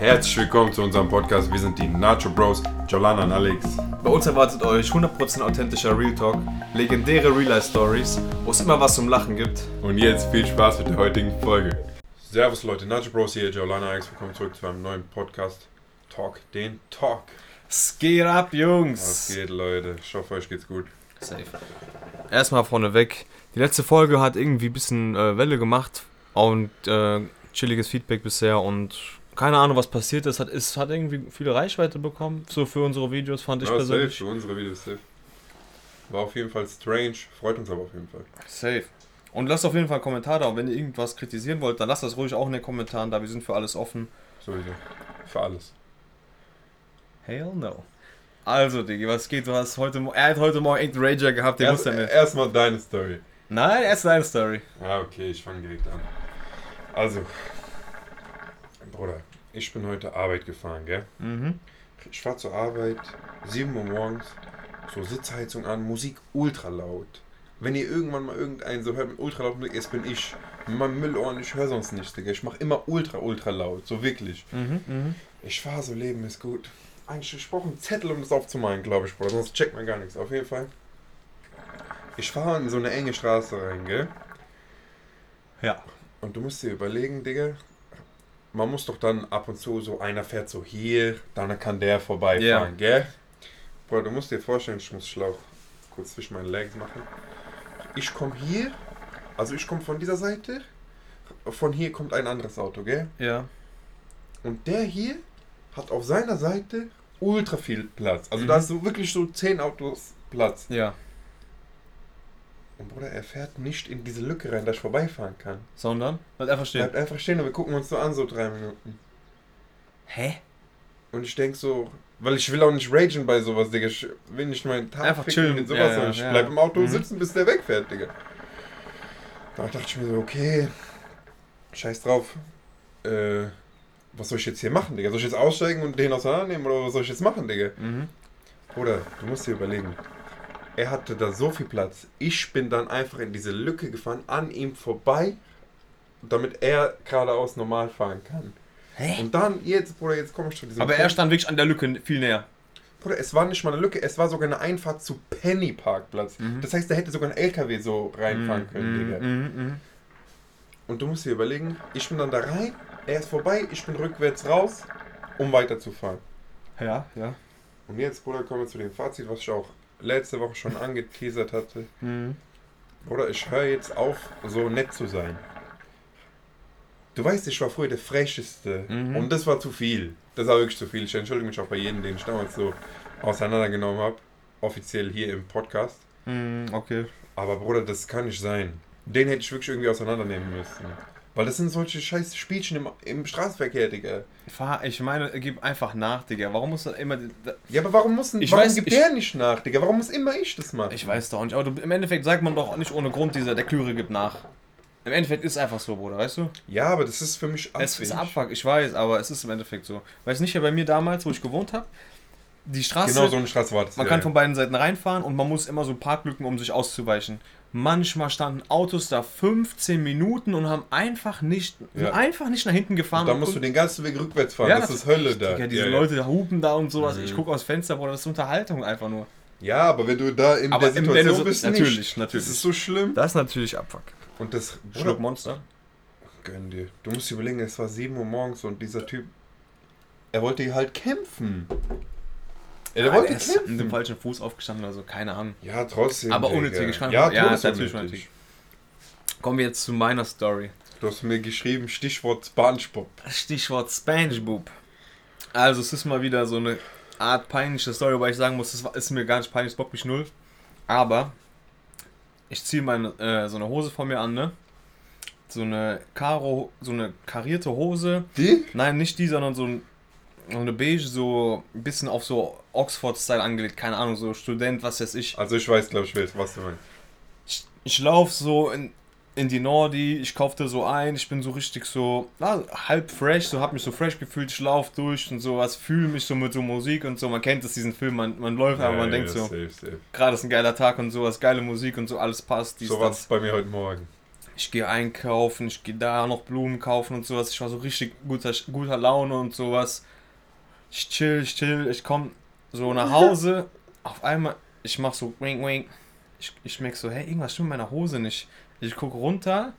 Herzlich willkommen zu unserem Podcast. Wir sind die Nacho Bros, Jolana und Alex. Bei uns erwartet euch 100% authentischer Real Talk, legendäre Real Life Stories, wo es immer was zum Lachen gibt. Und jetzt viel Spaß mit der heutigen Folge. Servus Leute, Nacho Bros hier, Jolana Alex. Willkommen zurück zu einem neuen Podcast. Talk den Talk. Es geht ab, Jungs! Was geht, Leute? Ich hoffe, euch geht's gut. Safe. Erstmal vorneweg. Die letzte Folge hat irgendwie ein bisschen äh, Welle gemacht und äh, chilliges Feedback bisher und keine Ahnung, was passiert ist. Hat, es hat irgendwie viele Reichweite bekommen, so für unsere Videos, fand ich Ja, safe, persönlich. für unsere Videos safe. War auf jeden Fall strange, freut uns aber auf jeden Fall. Safe. Und lasst auf jeden Fall einen Kommentar da. Und wenn ihr irgendwas kritisieren wollt, dann lasst das ruhig auch in den Kommentaren da. Wir sind für alles offen. Sowieso. Für alles. Hell no. Also, Diggi, was geht? Du hast heute, er hat heute Morgen irgendeinen Rager gehabt, den Erst, muss er mit. erstmal deine Story. Nein, erst deine Story. Ah, okay, ich fange direkt an. Also, Bruder, ich bin heute Arbeit gefahren, gell? Mhm. Ich fahr zur Arbeit, 7 Uhr morgens, so Sitzheizung an, Musik ultra laut. Wenn ihr irgendwann mal irgendeinen so hört mit ultra laut Musik, es bin ich. Mit meinem Müllohren, ich höre sonst nichts, Digga. Ich mach immer ultra, ultra laut, so wirklich. Mhm, mhm. Ich fahr so, Leben ist gut. Eigentlich, ich brauche einen Zettel, um das aufzumalen, glaube ich, Bruder. Sonst checkt man gar nichts. Auf jeden Fall. Ich fahre in so eine enge Straße rein, gell? Ja. Und du musst dir überlegen, Digga, man muss doch dann ab und zu so, einer fährt so hier, dann kann der vorbeifahren, Ja. gell? Boah, du musst dir vorstellen, ich muss Schlauch kurz zwischen meinen Legs machen. Ich komme hier, also ich komme von dieser Seite, von hier kommt ein anderes Auto, gell? Ja. Und der hier hat auf seiner Seite ultra viel Platz. Also Mhm. da ist so wirklich so 10 Autos Platz. Ja. Und Bruder, er fährt nicht in diese Lücke rein, dass ich vorbeifahren kann. Sondern? Bleibt einfach stehen. Bleibt einfach stehen und wir gucken uns so an, so drei Minuten. Hä? Und ich denk so, weil ich will auch nicht ragen bei sowas, Digga. Ich will nicht meinen Tag Einfach chillen. mit sowas, Ja, ja, sondern ich ja. bleib im Auto Mhm. sitzen, bis der wegfährt, Digga. Da dachte ich mir so, okay, scheiß drauf. Äh, was soll ich jetzt hier machen, Digga? Soll ich jetzt aussteigen und den auseinandernehmen oder was soll ich jetzt machen, Digga? Mhm. Bruder, du musst dir überlegen. Er hatte da so viel Platz. Ich bin dann einfach in diese Lücke gefahren, an ihm vorbei, damit er geradeaus normal fahren kann. Hä? Und dann, jetzt, Bruder, jetzt komme ich zu diesem Aber er stand wirklich an der Lücke viel näher. Bruder, es war nicht mal eine Lücke, es war sogar eine Einfahrt zu Penny Parkplatz. Mhm. Das heißt, da hätte sogar ein LKW so reinfahren können, Mhm, Digga. mhm, mhm. Und du musst dir überlegen, ich bin dann da rein, er ist vorbei, ich bin rückwärts raus, um weiterzufahren. Ja, ja. Und jetzt, Bruder, kommen wir zu dem Fazit, was ich auch letzte Woche schon angeteasert hatte. Mhm. Bruder, ich höre jetzt auf, so nett zu sein. Du weißt, ich war früher der frecheste Mhm. und das war zu viel. Das war wirklich zu viel. Ich entschuldige mich auch bei jedem, den ich damals so auseinandergenommen habe. Offiziell hier im Podcast. Mhm, okay. Aber Bruder, das kann nicht sein. Den hätte ich wirklich irgendwie auseinandernehmen müssen. Weil das sind solche scheiß Spielchen im, im Straßenverkehr, Digga. Fahr, ich meine, gib einfach nach, Digga. Warum muss er immer. Ja, aber warum muss Ich warum weiß, gibt ich- der nicht nach, Digga? Warum muss immer ich das machen? Ich weiß doch nicht, aber du, im Endeffekt sagt man doch nicht ohne Grund, dieser, der Klüre gibt nach. Im Endeffekt ist es einfach so, Bruder, weißt du? Ja, aber das ist für mich Es ist. Abfuck, ich weiß, aber es ist im Endeffekt so. Weißt du nicht, ja bei mir damals, wo ich gewohnt habe, die Straße, Genau so eine Straße war das. man ja, kann ja. von beiden Seiten reinfahren und man muss immer so Parklücken, um sich auszuweichen. Manchmal standen Autos da 15 Minuten und haben einfach nicht, Ja. einfach nicht nach hinten gefahren. Da musst du den ganzen Weg rückwärts fahren. Ja, das ist Hölle da. Digga, diese ja, ja. Leute hupen da und sowas. Mhm. Ich gucke aus Fenster, Bruder, das ist Unterhaltung einfach nur. Ja, aber wenn du da in Aber der Situation so- bist, natürlich, nicht. natürlich. Das ist so schlimm. Das ist natürlich Abfuck. Und das, Schluck Bruder, Monster. gönn dir. Du musst dir überlegen, es war 7 Uhr morgens und dieser Typ, er wollte halt kämpfen. Er Ja, wollte der ist mit dem falschen Fuß aufgestanden oder so, keine Ahnung. Ja, trotzdem. Aber unnötig, ich kann- ja, ja, natürlich unnötig. Kommen wir jetzt zu meiner Story. Du hast mir geschrieben, Stichwort Spongebob. Stichwort SpongeBob. Also es ist mal wieder so eine Art peinliche Story, wobei ich sagen muss, das war- ist mir gar nicht peinlich, es bockt mich null. Aber ich ziehe meine äh, so eine Hose von mir an, ne? So eine Karo, so eine karierte Hose. Die? Nein, nicht die, sondern so, ein, eine beige, so ein bisschen auf so Oxford-Style angelegt, keine Ahnung, so Student, was weiß ich. Also ich weiß, glaube ich, was du meinst. ich, ich laufe so in, in die Nordi, ich kaufte so ein, ich bin so richtig so na, halb fresh, so hab mich so fresh gefühlt, ich laufe durch und sowas, fühle mich so mit so Musik und so. Man kennt es, diesen Film, man, man läuft, aber man Ja, denkt ja, so, gerade ist ein geiler Tag und sowas, geile Musik und so, alles passt, dies, So war es das. bei mir heute Morgen. ich gehe einkaufen, ich gehe da noch Blumen kaufen und sowas. Ich war so richtig guter, guter Laune und sowas. Ich chill, ich chill, ich komme so nach Hause. Auf einmal, ich mach so wink, wink. Ich, ich merke so, hey, irgendwas stimmt mit meiner Hose nicht. Ich gucke runter.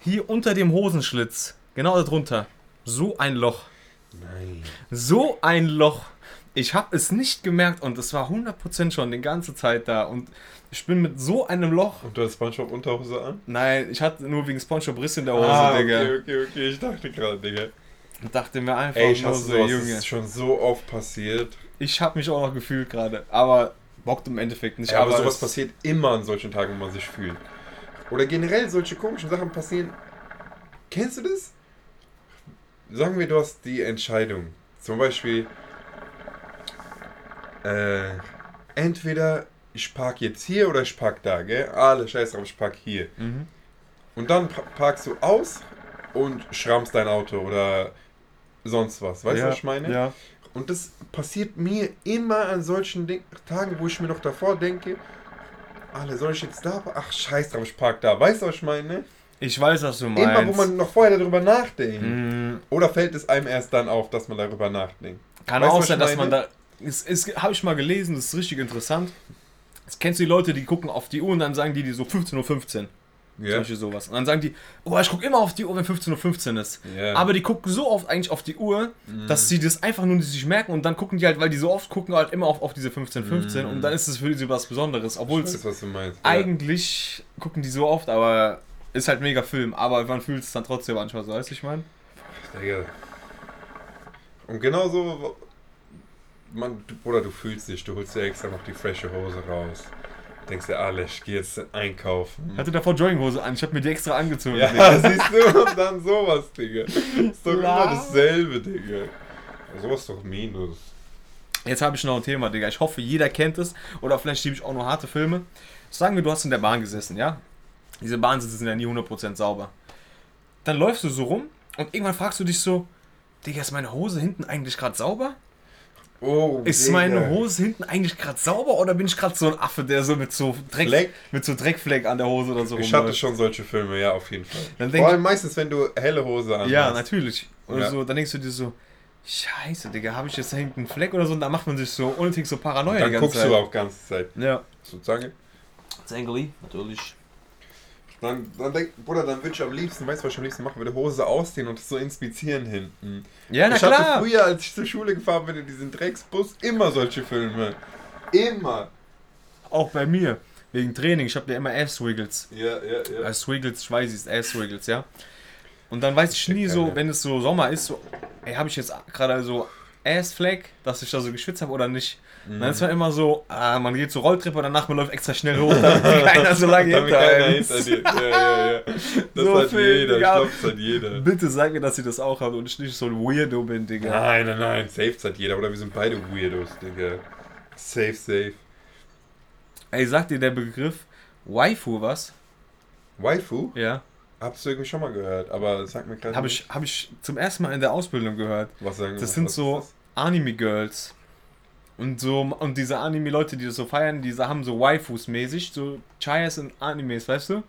Hier unter dem Hosenschlitz, genau da drunter, so ein Loch. Nein. So ein Loch. Ich habe es nicht gemerkt und es war 100% schon die ganze Zeit da. Und ich bin mit so einem Loch. Und du hast Spongebob Unterhose an? Nein, ich hatte nur wegen Spongebob Riss in der Hose, ah, Digga. okay, okay, okay. Ich dachte gerade, Digga. Dachte mir einfach Ey, ich nur so, sowas. Das Junge. ist schon so oft passiert. Ich habe mich auch noch gefühlt gerade. Aber bockt im Endeffekt nicht. Ja, aber sowas es- passiert immer an solchen Tagen, wo man sich fühlt. Oder generell solche komischen Sachen passieren. Kennst du das? Sagen wir, du hast die Entscheidung. Zum Beispiel, äh, entweder ich park jetzt hier oder ich park da, gell? Alle scheiß drauf, ich park hier. Mhm. Und dann pa- parkst du aus und schrammst dein Auto oder sonst was. Weißt du, ja, was ich meine? Ja. Und das passiert mir immer an solchen Ding Tagen, wo ich mir noch davor denke, alle, soll ich jetzt da? Ach, scheiß drauf, ich park da. Weißt du, was ich meine? Ich weiß, was du meinst. Immer, wo man noch vorher darüber nachdenkt. Mhm. Oder fällt es einem erst dann auf, dass man darüber nachdenkt? Kann Weißt auch sein, dass man da. Es, es habe ich mal gelesen, das ist richtig interessant. Das kennst du die Leute, die gucken auf die Uhr und dann sagen die, die so 15.15 Uhr. Ja. Solche sowas. Und dann sagen die, oh, ich gucke immer auf die Uhr, wenn 15.15 Uhr ist. Ja. Aber die gucken so oft eigentlich auf die Uhr, dass sie das einfach nur nicht sich merken und dann gucken die halt, weil die so oft gucken, halt immer auf, auf diese 15.15 und dann ist es für sie was Besonderes. Obwohl es weiß, was du meinst. Ja. eigentlich gucken die so oft, aber ist halt mega Film. Aber man fühlt es dann trotzdem manchmal so, weißt du, ich meine? Digga. Und genauso, man, Bruder, du fühlst dich, du holst dir extra noch die frische Hose raus. Denkst dir, alle, ich gehe jetzt einkaufen. Hatte davor Jogginghose an, ich habe mir die extra angezogen. Ja, Digga. siehst du, und dann sowas, Digga. Ist doch immer dasselbe, Digga. Sowas doch Minus. Jetzt habe ich noch ein Thema, Digga. Ich hoffe, jeder kennt es. Oder vielleicht schiebe ich auch nur harte Filme. Sagen wir, du hast in der Bahn gesessen, ja? Diese Bahnsitze sind ja nie 100% sauber. Dann läufst du so rum und irgendwann fragst du dich so, Digga, ist meine Hose hinten eigentlich gerade sauber? Oh, Ist meine Hose hinten eigentlich gerade sauber oder bin ich gerade so ein Affe, der so mit so Dreck, Fleck? mit so Dreckfleck an der Hose oder so Ich hatte schon solche Filme, ja, auf jeden Fall. Dann Vor allem meistens, wenn du helle Hose an Ja, hast. natürlich. Oder Ja. so, dann denkst du dir so, Scheiße, Digga, habe ich jetzt da hinten einen Fleck oder so? Und dann macht man sich so unnötig so Paranoia Dann die ganze guckst Zeit. du auch ganze Zeit. Ja. Sozusagen. Zengeli, natürlich. Dann, dann denk, Bruder, dann würde ich am liebsten, weißt du, was ich am liebsten machen würde? Hose ausziehen und das so inspizieren hinten. Ja, na ich hatte klar. früher, als ich zur Schule gefahren bin, in diesem Drecksbus, immer solche Filme. Immer. Auch bei mir. Wegen Training. Ich habe ja immer Ass-Wiggles. Ja, ja, ja. Als Wiggles, ich weiß, ist Ass-Wiggles, ja. Und dann weiß ich nie so, wenn es so Sommer ist, so, ey, habe ich jetzt gerade so Ass-Flag, dass ich da so geschwitzt habe oder nicht. Und Dann ist man immer so, ah, man geht so Rolltreppe und danach man läuft extra schnell hoch, damit keiner so lange hinter keiner hinter dir. Ja, ja, ja. Das So hat viel, jeder. Digga. das hat jeder. Bitte sag mir, dass ihr das auch habt und ich nicht so ein Weirdo bin, Digga. Nein, nein, nein. Safe hat jeder. Oder wir sind beide Weirdos, Digga. Safe, safe. Ey, sagt dir der Begriff Waifu was? Waifu? Ja. Habst du irgendwie schon mal gehört, aber sag mir gerade Habe ich, hab ich zum ersten Mal in der Ausbildung gehört. Was sagen Das was- sind was so Anime-Girls. Und so, und diese Anime-Leute, die das so feiern, diese haben so Waifus mäßig, so Chayas und Animes, weißt du?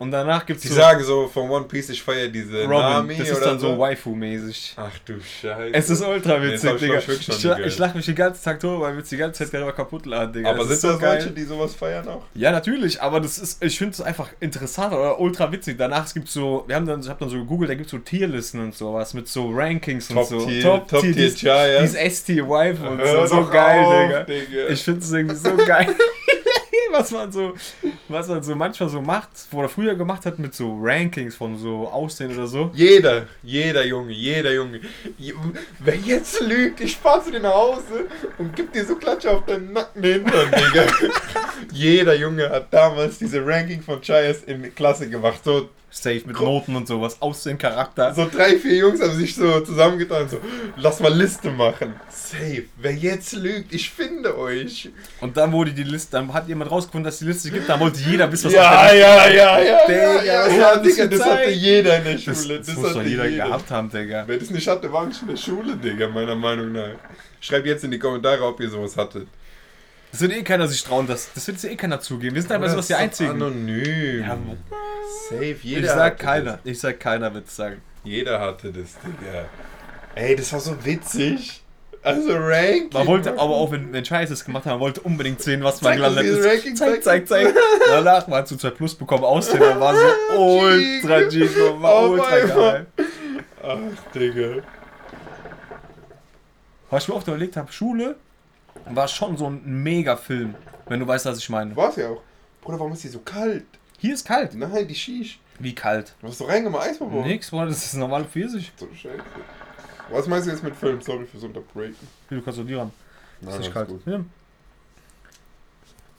Und danach gibt's Die so sagen so von One Piece, ich feiere diese Robin, Nami das ist oder dann so so. Waifu-mäßig. Ach du Scheiße. Es ist ultra Nee, witzig, ich, Digga. ich, Ich, ich lach mich den ganzen Tag tot, weil wir uns die ganze Zeit darüber kaputt laden, Digga. aber Das sind so das geil. solche, die sowas feiern auch? Ja, natürlich, aber das ist, ich finde es einfach interessant oder ultra witzig. Danach es gibt so, wir haben dann, ich habe dann so gegoogelt, da gibt es so Tierlisten und sowas mit so Rankings und Top so. Tier, Top, Top Tier, Tier dies- Chaya. Dies S-Tier Wife und Hör so, so doch geil, auf, Digga. Digga. Ich finde es irgendwie so geil. was man so, was man so manchmal so macht, oder früher gemacht hat mit so Rankings von so Aussehen oder so. Jeder, jeder Junge, jeder Junge. Wer jetzt lügt, ich fahr zu dir nach Hause und gib dir so Klatsche auf deinen Nacken hintern, Digga. jeder Junge hat damals diese Ranking von Chayas in Klasse gemacht. So, Safe mit Noten und sowas, Aussehen, Charakter. so drei, vier Jungs haben sich so zusammengetan, so, lass mal Liste machen. Safe. Wer jetzt lügt, ich finde euch. Und dann wurde die Liste, dann hat jemand rausgefunden, dass die Liste gibt, dann wollte jeder wissen, was Ja, ja, ja, ja, Digga, ja, ja, das Digga, das hatte jeder in der Das, Schule. das, muss doch jeder gehabt haben, Digga. Wer das nicht hatte, war nicht in der Schule, Digga, meiner Meinung nach. Schreibt jetzt in die Kommentare, ob ihr sowas hattet. Das wird eh keiner sich trauen, das, das wird sich eh keiner zugeben. Wir sind teilweise was die Einzigen. Anonym. Ja, Safe, jeder ich sag keiner. Das. Ich sag keiner wird es sagen. Jeder hatte das, Digga. Ey, das war so witzig. Also Ranking. Man wollte aber auch, wenn, wenn Scheiße es gemacht hat, man wollte unbedingt sehen, was man gelandet ist. Ranking, zeig, zeig zeig, zeig. Danach mal zu 2 Plus bekommen, aussehen, dann war so ultra G, war Auf ultra geil. Ach, Digga. Was ich mir oft überlegt habe, Schule war schon so ein Mega-Film, wenn du weißt, was ich meine. War's ja auch. Bruder, warum ist die so kalt? Hier ist kalt. Nein, die Shish. Wie kalt? Du hast doch reingemacht, Eisbomben. Nix, Bruder, das ist normale Pfirsich. So scheiße. Was meinst du jetzt mit Film? Sorry fürs Unterbreaken. Du kannst doch die ran. Nein, Ist nicht kalt. gut. Ja.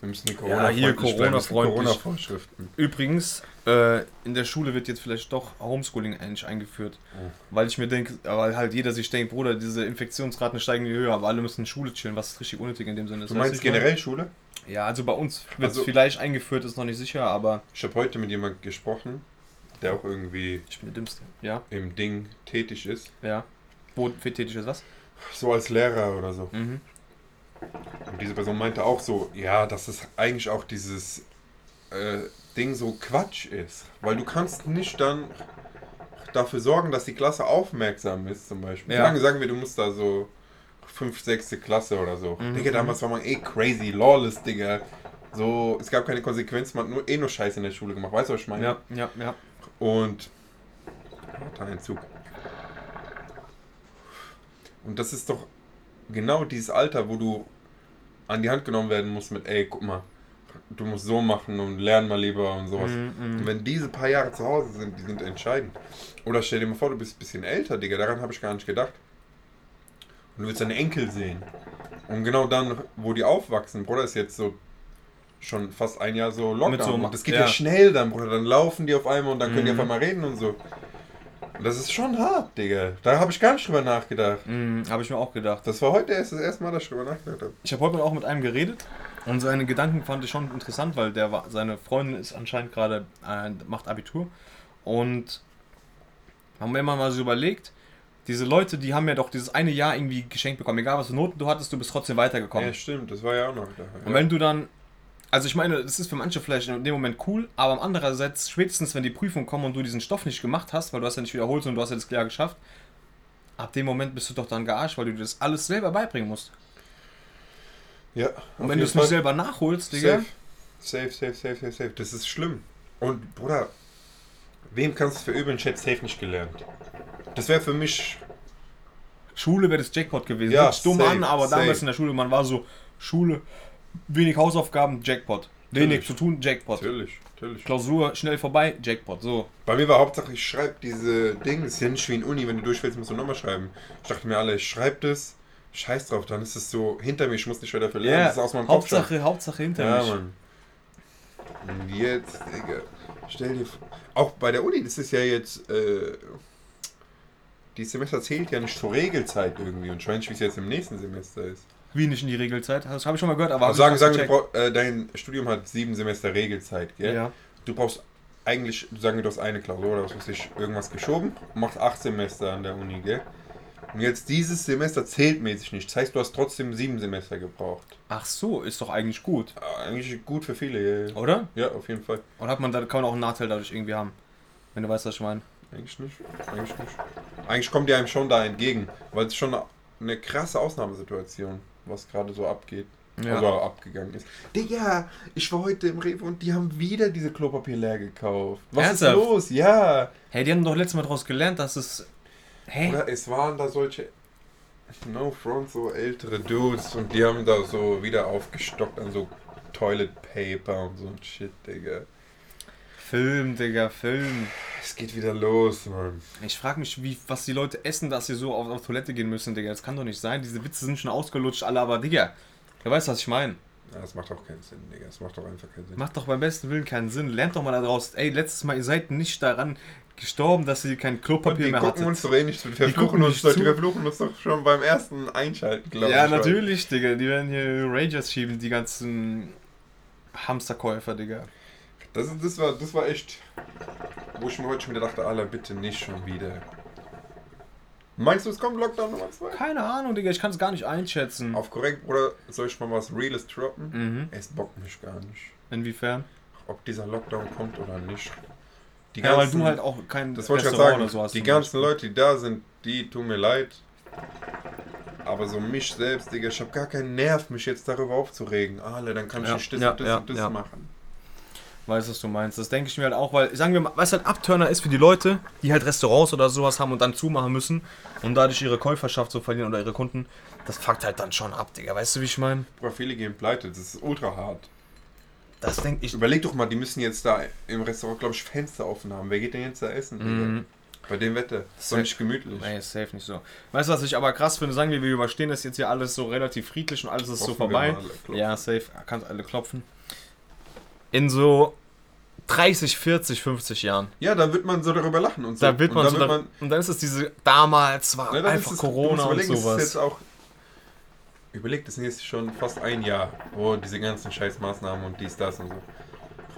Wir müssen die Ja, hier. Corona-Vorschriften. Übrigens, äh, in der Schule wird jetzt vielleicht doch Homeschooling eigentlich eingeführt. Oh. Weil ich mir denke, weil halt jeder sich denkt, Bruder, diese Infektionsraten steigen die Höhe, aber alle müssen in Schule chillen, was richtig unnötig in dem Sinne ist. Du meinst generell Schule? Ja, also bei uns wird es Also- vielleicht eingeführt, ist noch nicht sicher, aber Ich habe heute mit jemandem gesprochen, der auch irgendwie ich bin der Dümmste. Ja, im Ding tätig ist. ja. Wo tätig ist was? So als Lehrer oder so. Mhm. Und diese Person meinte auch so, ja, dass es eigentlich auch dieses äh, Ding so Quatsch ist. Weil du kannst nicht dann dafür sorgen, dass die Klasse aufmerksam ist, zum Beispiel. Ja. Sagen, sagen wir, du musst da so 5, 6. Klasse oder so. Mhm. Digga, damals war man eh crazy, lawless, Digga. So, es gab keine Konsequenzen, man hat nur, eh nur Scheiße in der Schule gemacht. Weißt du, was ich meine? Ja, ja, ja. Und. Warte, ein Zug. Und das ist doch genau dieses Alter, wo du an die Hand genommen werden musst mit, ey, guck mal, du musst so machen und lern mal lieber und sowas. Mhm, Und mhm. wenn diese paar Jahre zu Hause sind, die sind entscheidend. Oder stell dir mal vor, du bist ein bisschen älter, Digga, daran habe ich gar nicht gedacht. Und du willst deine Enkel sehen. Und genau dann, wo die aufwachsen, Bruder, ist jetzt so schon fast ein Jahr so Lockdown. Mit so- und das geht ja. ja. schnell dann, Bruder. Dann laufen die auf einmal und dann können die Mhm. auf einmal reden und so. Das ist schon hart, Digga. Da habe ich gar nicht drüber nachgedacht. Mhm, habe ich mir auch gedacht. Das war heute erst das erste Mal, dass ich drüber nachgedacht habe. Ich habe heute auch mit einem geredet und seine Gedanken fand ich schon interessant, weil der war, seine Freundin ist anscheinend gerade, äh, macht Abitur und haben wir immer mal so überlegt, diese Leute, die haben ja doch dieses eine Jahr irgendwie geschenkt bekommen, egal was für Noten du hattest, du bist trotzdem weitergekommen. Ja, stimmt. Das war ja auch noch da. Und wenn du dann, also ich meine, das ist für manche vielleicht in dem Moment cool, aber andererseits, spätestens wenn die Prüfung kommt und du diesen Stoff nicht gemacht hast, weil du hast ja nicht wiederholt und du hast ja das Jahr geschafft, ab dem Moment bist du doch dann gearscht, weil du dir das alles selber beibringen musst. ja, Und wenn du es nicht selber nachholst, Digga, Safe. Safe, safe, safe, safe, safe. Das ist schlimm. Und Bruder, wem kannst du verübeln? Ich hätte safe nicht gelernt. Das wäre für mich. Schule wäre das Jackpot gewesen. Ja, Hört dumm safe, an, aber damals safe. in der Schule, man war so, Schule, wenig Hausaufgaben, Jackpot. Wenig Natürlich. zu tun, Jackpot. Natürlich, natürlich. Klausur, schnell vorbei, Jackpot. So. Bei mir war Hauptsache, ich schreibe diese Dinge. Das ist ja nicht wie in Uni, wenn du durchfällst, musst du nochmal schreiben. Ich dachte mir alle, ich schreibe das, scheiß drauf, dann ist es so hinter mir, ich muss nicht weiter verlieren. das ist aus meinem Kopf. schon. Hauptsache, Hauptsache hinter Ja, mich. Mann. Und jetzt, Digga, stell dir vor, auch bei der Uni, das ist ja jetzt, äh, die Semester zählt ja nicht zur Regelzeit irgendwie und nicht, wie es jetzt im nächsten Semester ist. Wie nicht in die Regelzeit? Das habe ich schon mal gehört, aber Also sagen, sagen brauch, äh, dein Studium hat sieben Semester Regelzeit, gell? Ja. Du brauchst eigentlich, sagen wir, du hast eine Klausur oder was weiß ich, irgendwas geschoben und machst acht Semester an der Uni, gell? Und jetzt dieses Semester zählt mäßig nicht. Das heißt, du hast trotzdem sieben Semester gebraucht. Ach so, ist doch eigentlich gut, Eigentlich gut für viele, ja. oder? Ja, auf jeden Fall. Und hat man da kann man auch einen Nachteil dadurch irgendwie haben. Wenn du weißt, was ich meine. Eigentlich nicht. Eigentlich nicht. Eigentlich kommt die einem schon da entgegen, weil es schon eine krasse Ausnahmesituation, was gerade so abgeht. Ja. Also abgegangen ist. Digga, ich war heute im Rewe und die haben wieder diese Klopapier leer gekauft. Was Ernsthaft? ist los? Ja. Hey, die haben doch letztes Mal daraus gelernt, dass es. Hä? Oder es waren da solche No Front, so ältere Dudes und die haben da so wieder aufgestockt an so Toilet Paper und so ein Shit, Digga. Film, Digga, Film. Es geht wieder los, Mann. Ich frage mich, wie, was die Leute essen, dass sie so auf, auf Toilette gehen müssen, Digga. Das kann doch nicht sein. Diese Witze sind schon ausgelutscht, alle, aber Digga, wer weiß, was ich meine. Ja, das macht auch keinen Sinn, Digga. Das macht doch einfach keinen Sinn. Macht doch beim besten Willen keinen Sinn. Lernt doch mal da draus. Ey, letztes Mal, ihr seid nicht daran gestorben, dass ihr kein Klopapier die mehr gucken hattet. uns doch eh nicht zu. Die gucken verfluchen uns doch, die zu. verfluchen uns doch schon beim ersten Einschalten, glaube ja, ich. natürlich, Digga. Die werden hier Rangers schieben, die ganzen Hamsterkäufer, Digga. Das, das, war, das war echt, wo ich mir heute schon wieder dachte, Alter, bitte nicht schon wieder. Meinst du, es kommt Lockdown Nummer 2? Keine Ahnung, Digga, ich kann es gar nicht einschätzen. Auf korrekt, Bruder, soll ich mal was Reales droppen? Mhm. Es bockt mich gar nicht. Inwiefern? Ob dieser Lockdown kommt oder nicht. Die Ja, weil du halt auch kein Das wollte ich sagen. oder so die ganzen Beispiel. Leute, die da sind, die tun mir leid. Aber so mich selbst, Digga, ich habe gar keinen Nerv, mich jetzt darüber aufzuregen. Alle, dann kann ich Ja, nicht das ja, und das ja, und das machen. Weißt du, was du meinst? Das denke ich mir halt auch, weil, sagen wir mal, was halt Abturner ist für die Leute, die halt Restaurants oder sowas haben und dann zumachen müssen und dadurch ihre Käuferschaft so verlieren oder ihre Kunden, das fuckt halt dann schon ab, Digga. Weißt du, wie ich meine? Bruder, viele gehen pleite, das ist ultra hart. Das denke ich. Überleg doch mal, die müssen jetzt da im Restaurant, glaube ich, Fenster offen haben. Wer geht denn jetzt da essen? Digga? Mhm. Bei dem Wetter. Ist doch nicht gemütlich. Nee, safe nicht so. Weißt du, was ich aber krass finde? Sagen wir, wir überstehen das jetzt hier alles so relativ friedlich und alles ist so Hoffen wir vorbei. Ja, safe. Kannst alle klopfen. In so 30, 40, 50 Jahren. Ja, da wird man so darüber lachen und so. Da wird man und so. dann Da, und dann ist es diese. Damals war dann einfach ist es- Corona und es ist sowas. jetzt auch, überlegt, das jetzt schon fast ein Jahr, wo diese ganzen Scheißmaßnahmen und dies, das und so.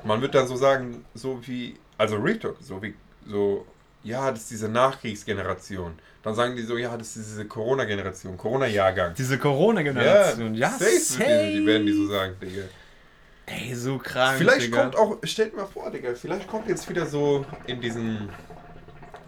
Man wird dann so sagen, so wie, also Retalk, so wie, so, ja, das ist diese Nachkriegsgeneration. Dann sagen die so, ja, das ist diese Corona-Generation, Corona-Jahrgang. Diese Corona-Generation. Ja, safe, wird die, die werden die so sagen, Digga. Ey, so krank. Vielleicht Digga. kommt auch, stellt mal vor, Digga, vielleicht kommt jetzt wieder so in diesen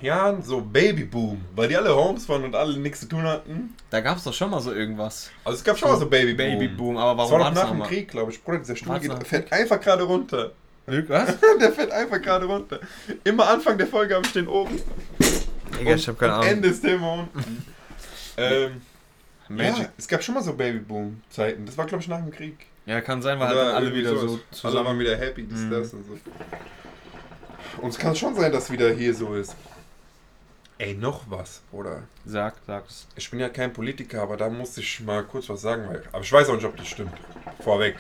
Jahren so Babyboom, weil die alle Homes waren und alle nichts zu tun hatten. Da gab es doch schon mal so irgendwas. Also es gab schon mal so Babyboom. Babyboom, aber Das warum war noch nach dem? Krieg, glaube ich. Bruder, dieser Stuhl geht, fährt einfach gerade runter. Was? Der fährt einfach gerade runter. Immer Anfang der Folge habe ich den oben. Digga, ich hab keine Ahnung. Ende ist der immer unten. ähm, Magic. ja, es gab schon mal so Babyboom-Zeiten. Das war, glaube ich, nach dem Krieg. Ja, kann sein, weil halt Oder alle wieder so Alle zusammen. waren wieder happy, dies, Mhm. das und so. Und es kann schon sein, dass wieder hier so ist. Ey, noch was, Bruder. Sag, sag's. Ich bin ja kein Politiker, aber da muss ich mal kurz was sagen. Weil, aber ich weiß auch nicht, ob das stimmt. Vorweg.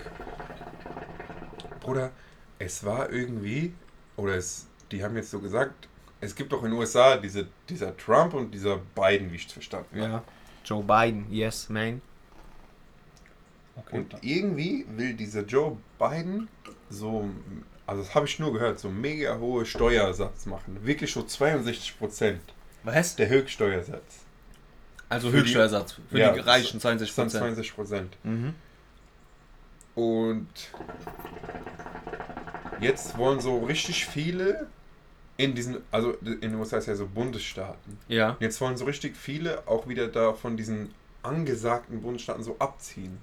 Bruder, es war irgendwie, oder es, die haben jetzt so gesagt, es gibt doch in den USA diese, dieser Trump und dieser Biden, wie ich es verstanden habe. Ja. Joe Biden, yes, man. Okay. Und irgendwie will dieser Joe Biden so, also das habe ich nur gehört, so mega hohe Steuersatz machen. Wirklich so 62 Prozent Was? der Höchststeuersatz. Also Für Höchststeuersatz. Für Ja, die Reichen 20 Das sind Prozent. 20 Prozent. Mhm. Und jetzt wollen so richtig viele in diesen, also in den USA ist ja so Bundesstaaten. Ja. Jetzt wollen so richtig viele auch wieder da von diesen angesagten Bundesstaaten so abziehen.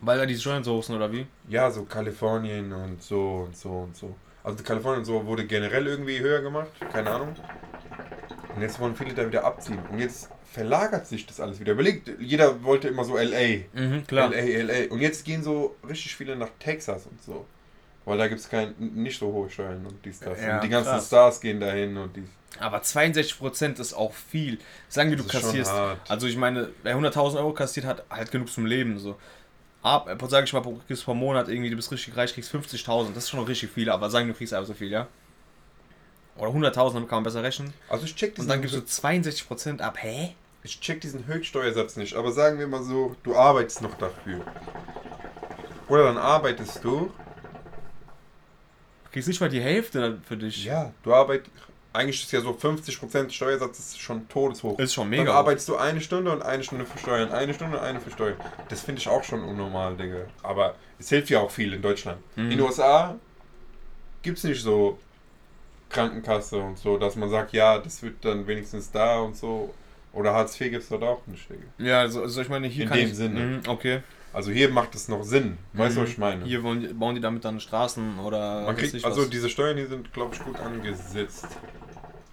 Weil da die Steuern so hoch sind, oder wie? Ja, so Kalifornien und so und so und so. Also Kalifornien und so wurde generell irgendwie höher gemacht, keine Ahnung. Und jetzt wollen viele da wieder abziehen. Und jetzt verlagert sich das alles wieder. Überlegt, jeder wollte immer so LA. Mhm, klar. LA, LA. Und jetzt gehen so richtig viele nach Texas und so. Weil da gibt es kein, nicht so hohe Steuern und dies, das. Ja, und die ganzen krass. Stars gehen dahin und dies. Aber 62 Prozent ist auch viel. Sagen wir, du kassierst. Also ich meine, wer 100.000 Euro kassiert hat, halt genug zum Leben. So. Äh, sag ich mal, du kriegst pro Monat irgendwie, du bist richtig reich, kriegst 50.000. Das ist schon noch richtig viel, aber sagen wir, du kriegst einfach so viel, ja? Oder 100.000, damit kann man besser rechnen. Also ich check Und diesen, dann gibst du 62 Prozent ab. Hä? ich check diesen Höchststeuersatz nicht. Aber sagen wir mal so, du arbeitest noch dafür. Oder dann arbeitest du. Du kriegst nicht mal die Hälfte für dich. Ja, du arbeitest. Eigentlich ist ja so 50% Steuersatz ist schon todeshoch. Ist schon Dann mega. arbeitest du eine Stunde und eine Stunde für Steuern, eine Stunde und eine für Steuern. Das finde ich auch schon unnormal, Digga. Aber es hilft ja auch viel in Deutschland. Mhm. In den USA gibt es nicht so Krankenkasse und so, dass man sagt, ja, das wird dann wenigstens da und so. Oder Hartz IV gibt es dort auch nicht, Digga. Ja, also, also ich meine, hier In kann dem ich, Sinne. Mhm, okay. Also hier macht es noch Sinn. Weißt du, was ich meine? Hier bauen die, bauen die damit dann Straßen oder Man kriegt, also diese Steuern hier sind, glaube ich, gut angesetzt.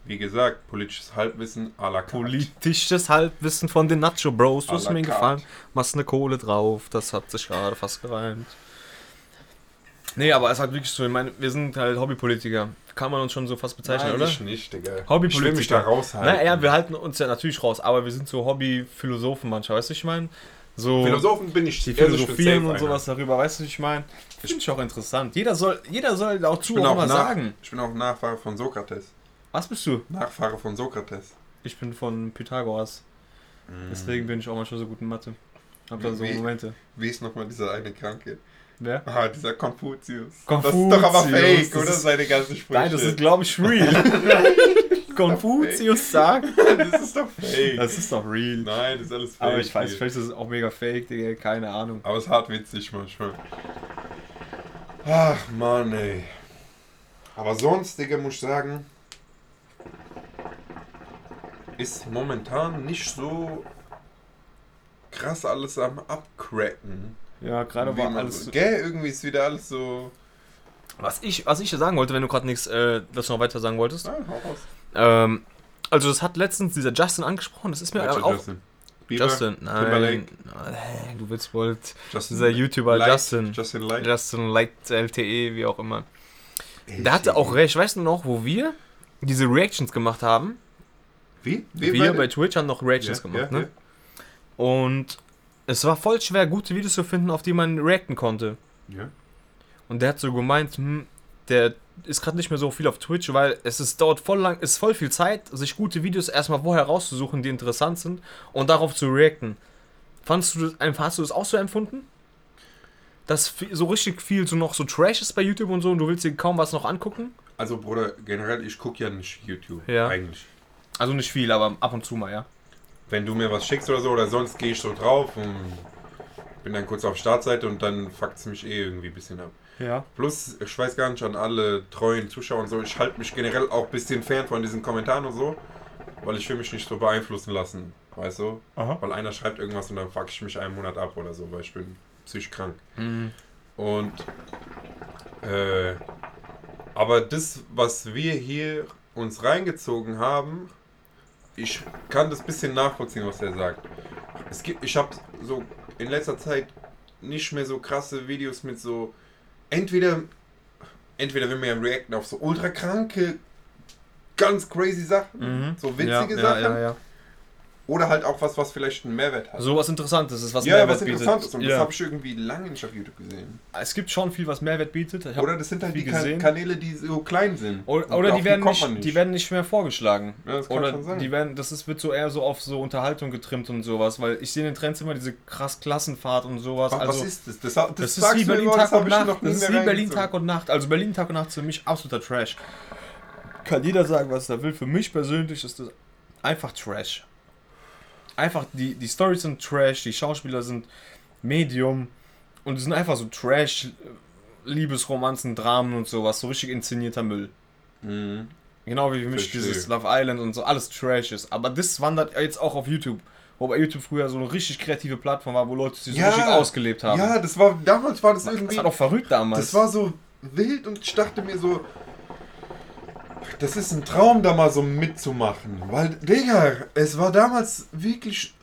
Wie gesagt, politisches Halbwissen à la carte. Politisches Halbwissen von den Nacho Bros. Du hast mir gefallen. Machst eine Kohle drauf. Das hat sich gerade fast gereimt. Nee, aber es hat wirklich so, ich meine, wir sind halt Hobbypolitiker. Kann man uns schon so fast bezeichnen, Nein, oder? ich nicht, Digga. Hobbypolitiker. Ich will mich da raushalten. Naja, wir halten uns ja natürlich raus, aber wir sind so Hobbyphilosophen manchmal, weißt du, ich meine? So Philosophen bin ich die philosophieren und einer. sowas darüber, weißt du, ich meine? Finde ich auch interessant. Jeder soll, jeder soll auch zu auch mal nach, sagen. ich bin auch Nachfahre von Sokrates. Was bist du? Nachfahre von Sokrates. Ich bin von Pythagoras. Deswegen bin ich auch manchmal so gut in Mathe. Hab da so Wie- Momente. Wie ist nochmal dieser eine Kranke? Wer? Ah, dieser Konfuzius. Das ist Konfuzius, doch aber fake, das oder? ist- Seine ganzen Sprüche. Nein, das ist, glaube ich, real. Konfuzius sagt. das ist doch fake. Das ist doch real. Nein, das ist alles fake. Aber ich weiß, vielleicht ist es auch mega fake, Digga, keine Ahnung. Aber es ist hart witzig manchmal. Ach, Mann, ey. Aber sonst, Digga, muss ich sagen, ist momentan nicht so krass alles am Abcracken. Ja, gerade war alles. So, gell, irgendwie ist wieder alles so. Was ich, was ich dir sagen wollte, wenn du gerade nichts, äh, das noch weiter sagen wolltest. Ah, hau raus. Ähm, also das hat letztens dieser Justin angesprochen, das ist mir Welcher auch. Justin? Bieber? Justin, nein. Timberlake? Nein, du willst wohl. Justin Dieser YouTuber Light, Justin. Justin Light. Justin Light LTE, wie auch immer. Ey, Der hatte auch recht, weißt du noch, wo wir diese Reactions gemacht haben? Wie? Wir, beide? bei Twitch haben noch Reactions Ja, gemacht, ja, ne? Und es war voll schwer, gute Videos zu finden, auf die man reacten konnte. Ja. Und der hat so gemeint, hm, der ist gerade nicht mehr so viel auf Twitch, weil es ist, dauert voll lang, ist voll viel Zeit, sich gute Videos erstmal vorher rauszusuchen, die interessant sind und darauf zu reacten. Fandest du das, einfach- hast du das auch so empfunden? Dass so richtig viel so noch so Trash ist bei YouTube und so und du willst dir kaum was noch angucken? Also, Bruder, generell, ich gucke ja nicht YouTube. Ja. Eigentlich. Also nicht viel, aber ab und zu mal, ja. Wenn du mir was schickst oder so, oder sonst gehe ich so drauf und bin dann kurz auf Startseite und dann fuckt es mich eh irgendwie ein bisschen ab. Ja. Plus, ich weiß gar nicht an alle treuen Zuschauer und so, ich halte mich generell auch ein bisschen fern von diesen Kommentaren und so, weil ich will mich nicht so beeinflussen lassen, weißt du? Aha. Weil einer schreibt irgendwas und dann fuck ich mich einen Monat ab oder so, weil ich bin psychisch krank. Mhm. Und äh, aber das, was wir hier uns reingezogen haben, ich kann das bisschen nachvollziehen, was er sagt. Es gibt, ich habe so in letzter Zeit nicht mehr so krasse Videos mit so entweder entweder wenn wir reacten auf so ultra kranke, ganz crazy Sachen, Mhm. so witzige ja, Sachen, ja, ja. Oder halt auch was, was vielleicht einen Mehrwert hat. So was Interessantes ist, was ja, Mehrwert was interessant ist und das Ja. habe ich irgendwie lange nicht auf YouTube gesehen. Es gibt schon viel, was Mehrwert bietet. Oder das sind halt die gesehen. Kanäle, die so klein sind. Oder, oder die werden kommt man nicht, die werden nicht mehr vorgeschlagen. Ja, das kann oder schon sein. die werden, das ist, wird so eher so auf so Unterhaltung getrimmt und sowas, weil ich sehe in den Trends immer diese krass Klassenfahrt und sowas. was, also, was ist das? Das, das, das ist wie Berlin Tag und Nacht. Das ist wie Berlin. Tag und Nacht. Also Berlin Tag und Nacht ist für mich absoluter Trash. Kann jeder sagen, was er will. Für mich persönlich ist das einfach Trash. Einfach, die, die Storys sind Trash, die Schauspieler sind Medium und die sind einfach so Trash, Liebesromanzen, Dramen und sowas, so richtig inszenierter Müll. Mhm. Genau wie für mich Verstehe. dieses Love Island und so alles Trash ist. Aber das wandert jetzt auch auf YouTube. Wobei YouTube früher so eine richtig kreative Plattform war, wo Leute sich so Ja. richtig ausgelebt haben. Ja, das war, damals war das das irgendwie, war doch verrückt damals. das war so wild und ich dachte mir so, das ist ein Traum, da mal so mitzumachen. Weil, Digga, es war damals wirklich,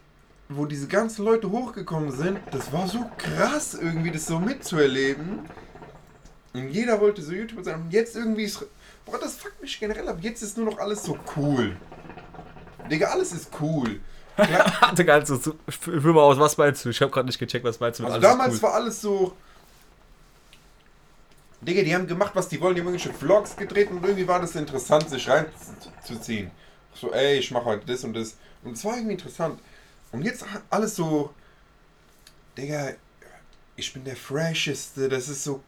wo diese ganzen Leute hochgekommen sind, das war so krass irgendwie, das so mitzuerleben. Und jeder wollte so YouTuber sein. Und jetzt irgendwie ist, boah, das fuckt mich generell ab. Jetzt ist nur noch alles so cool. Digga, alles ist cool. Digga, also, so- führ mal aus, was meinst du? Ich habe gerade nicht gecheckt, was meinst du mit Also alles damals cool. war alles so. Digga, die haben gemacht, was die wollen, die haben irgendwelche Vlogs gedreht und irgendwie war das interessant, sich reinzuziehen. So, ey, ich mache heute das und das. Und es war irgendwie interessant. Und jetzt alles so. Digga, ich bin der Fresheste, das ist so.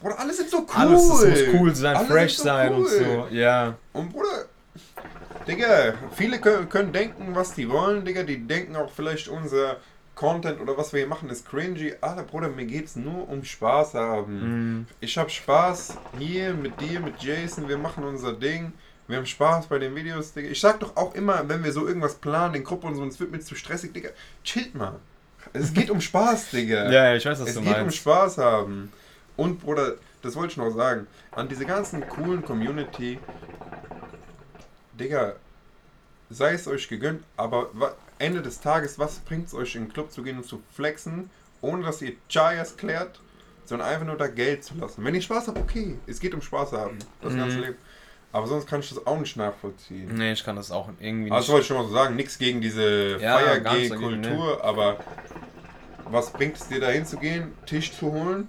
Bruder, alle sind so cool. Alles, das muss cool sein, Alle fresh sind sein und so. Ja. Und Bruder, Digga, viele können, können denken, was die wollen, Digga. Die denken auch vielleicht unser Content oder was wir hier machen ist cringy. Alter, Bruder, mir geht's nur um Spaß haben. Mhm. Ich hab Spaß hier mit dir, mit Jason. Wir machen unser Ding. Wir haben Spaß bei den Videos, Digga. Ich sag doch auch immer, wenn wir so irgendwas planen in Gruppe und so, und es wird mir zu stressig, Digga, chillt mal. Es geht um Spaß, Digga. Ja, ich weiß, was Es du geht um meinst. Spaß haben. Und Bruder, das wollte ich noch sagen. An diese ganzen coolen Community. Digga, sei es euch gegönnt, aber Ende des Tages, was bringt es euch in den Club zu gehen und zu flexen, ohne dass ihr Chayas klärt, sondern einfach nur da Geld zu lassen. Wenn ihr Spaß habt, okay. Es geht um Spaß haben. Das Mhm. ganze Leben. Aber sonst kann ich das auch nicht nachvollziehen. Nee, ich kann das auch irgendwie Also nicht. wollte ich schon mal so sagen, nichts gegen diese Ja, nichts dagegen, Feier-G-Kultur, aber was bringt es dir da hinzugehen, Tisch zu holen,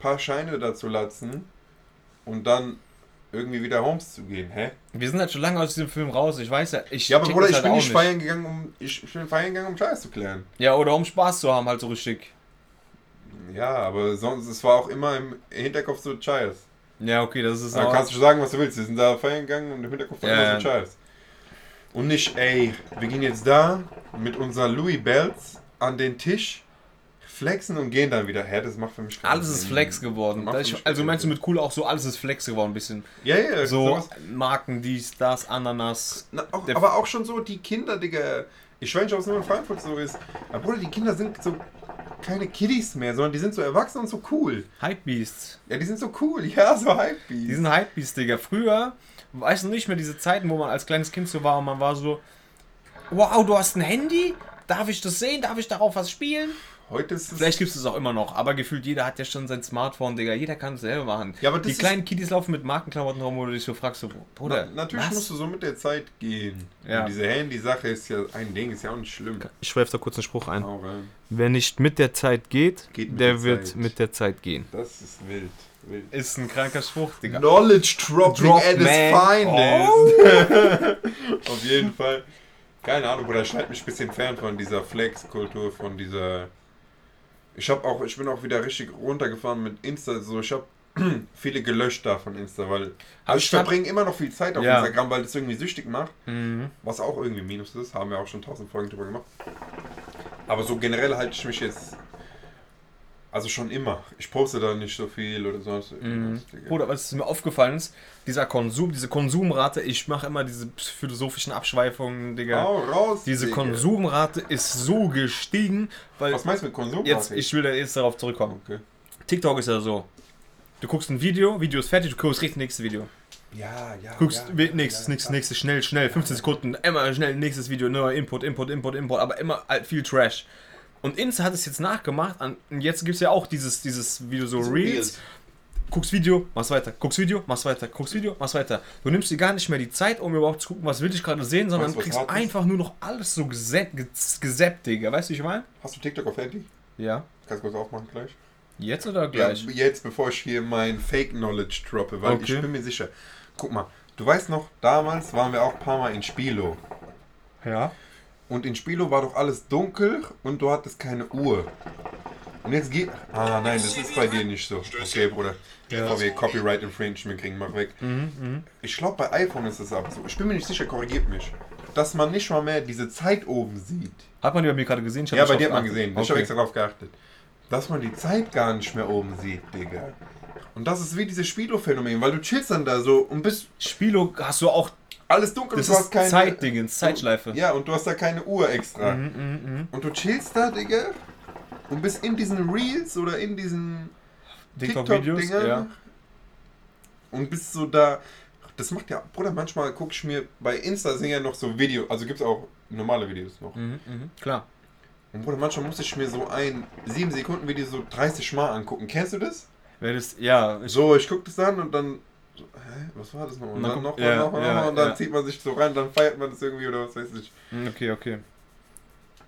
paar Scheine dazu latzen und dann irgendwie wieder Homes zu gehen, hä? Wir sind halt schon lange aus diesem Film raus. Ich weiß ja, ich Ja, aber Bruder, ich halt bin nicht feiern gegangen, um ich, bin feiern gegangen, um Scheiß zu klären. Ja, oder um Spaß zu haben, halt so richtig. Ja, aber sonst, es war auch immer im Hinterkopf so Scheiß. Ja, okay, das ist Da kannst du sagen, was du willst. Wir sind da feiern gegangen und im Hinterkopf war Ja, immer so Scheiß. Und nicht, ey, wir gehen jetzt da mit unserer Louis Bells an den Tisch, flexen und gehen dann wieder her. Das macht für mich keinen Alles ist. Flex geworden. Ich, also meinst du mit cool auch so, alles ist Flex geworden, ein bisschen. Ja, ja, So sowas. Marken, dies, das, Ananas. Na, auch, aber auch schon so die Kinder, Digga. Ich weiß nicht, ob es nur in Frankfurt so ist. Aber Bruder, die Kinder sind so keine Kiddies mehr, sondern die sind so erwachsen und so cool. Hypebeasts. Ja, die sind so cool. Ja, so hype Die sind Hypebeasts, Digga. Früher, weißt du nicht mehr, diese Zeiten, wo man als kleines Kind so war und man war so, wow, du hast ein Handy? Darf ich das sehen? Darf ich darauf was spielen? Heute ist es. Vielleicht gibt es es auch immer noch, aber gefühlt jeder hat ja schon sein Smartphone, Digga. Jeder kann es selber machen. Ja, aber das Die kleinen Kiddies laufen mit Markenklamotten rum, wo du dich so fragst, so, Bruder, Na, natürlich was? musst du so mit der Zeit gehen. Ja. Und diese Handy-Sache ist ja ein Ding, ist ja auch nicht schlimm. Ich schweife da kurz einen Spruch ein. Rein. Wer nicht mit der Zeit geht, Geht der der wird Zeit. mit der Zeit gehen. Das ist wild. wild. Ist ein kranker Spruch, Digga. Knowledge dropping Drop, at its man. finest. Auf jeden Fall. Keine Ahnung, Bruder, ich halte mich ein bisschen fern von dieser Flex-Kultur, von dieser. Ich habe auch, ich bin auch wieder richtig runtergefahren mit Insta. So, ich habe viele gelöscht da von Insta, weil Aber ich verbringe immer noch viel Zeit auf Ja. Instagram, weil das irgendwie süchtig macht. Mhm. Was auch irgendwie Minus ist, haben wir auch schon tausend Folgen drüber gemacht. Aber so generell halte ich mich jetzt. Also schon immer. Ich poste da nicht so viel oder sonst Mhm. irgendwas. Bruder, was mir aufgefallen ist, dieser Konsum, diese Konsumrate, ich mache immer diese philosophischen Abschweifungen, Digga. Hau raus! Diese Digga. Konsumrate ist so gestiegen, weil Was meinst du mit Konsum? jetzt, ich will da jetzt darauf zurückkommen. Okay. TikTok ist ja so. Du guckst ein Video, Video ist fertig, du guckst direkt nächstes Video. Ja, ja. Guckst ja, nächstes, ja, nächstes, ja. nächstes, schnell, schnell, 15 Sekunden, immer schnell nächstes Video, neuer Input, Input, Input, Input, aber immer halt viel Trash. Und Insta hat es jetzt nachgemacht an- und jetzt gibt es ja auch dieses, dieses Video so Reels. Guckst Video, machst weiter, guckst Video, machst weiter, guckst Video, machst weiter. Du nimmst dir gar nicht mehr die Zeit, um überhaupt zu gucken, was will ich gerade sehen, sondern Weißt du, kriegst hart ist? einfach nur noch alles so gesäppt, ges- gesäppt, Digga. Weißt du, wie ich meine? Hast du TikTok auf Handy? Ja. Kannst du kurz aufmachen gleich? Jetzt oder gleich? Ja, jetzt, bevor ich hier mein Fake Knowledge droppe, weil Okay. ich bin mir sicher. Guck mal, du weißt noch, damals waren wir auch ein paar Mal in Spilo. Ja. Und in Spilo war doch alles dunkel und du hattest keine Uhr. Und jetzt geht. Ah nein, das ist bei dir nicht so. Okay, Bruder. Ja. Bevor wir Copyright Infringement kriegen, mach weg. Mhm, mhm. Ich glaube, bei iPhone ist es aber so. Ich bin mir nicht sicher, korrigiert mich. Dass man nicht mal mehr diese Zeit oben sieht. Hat man die bei mir gerade gesehen? Ja, bei dir drauf hat man gesehen. Ich habe Okay. extra darauf geachtet. Dass man die Zeit gar nicht mehr oben sieht, Digga. Und das ist wie dieses Spilo-Phänomen, weil du chillst dann da so und bist Spielo hast du auch. Alles dunkel Das und du ist hast keine. Zeitdingens, Zeitschleife. Ja, und du hast da keine Uhr extra. Mhm, mhm, mhm. Und du chillst da, Digga, und bist in diesen Reels oder in diesen TikTok-Videos, TikTok-Dingern ja. und bist so da. Das macht ja, Bruder, manchmal gucke ich mir bei Insta sind ja noch so Videos, also gibt es auch normale Videos noch. Mhm, mhm. Klar. Und Bruder, manchmal muss ich mir so ein 7 Sekunden Video so 30 Mal angucken. Kennst du das? Wer das, ja, ich, So, ich gucke das dann und dann. Hä, was war das noch? Und dann dann noch guck- mal, ja, noch mal, ja, noch mal und dann ja. zieht man sich so rein, dann feiert man das irgendwie oder was weiß ich. Mhm, okay, okay.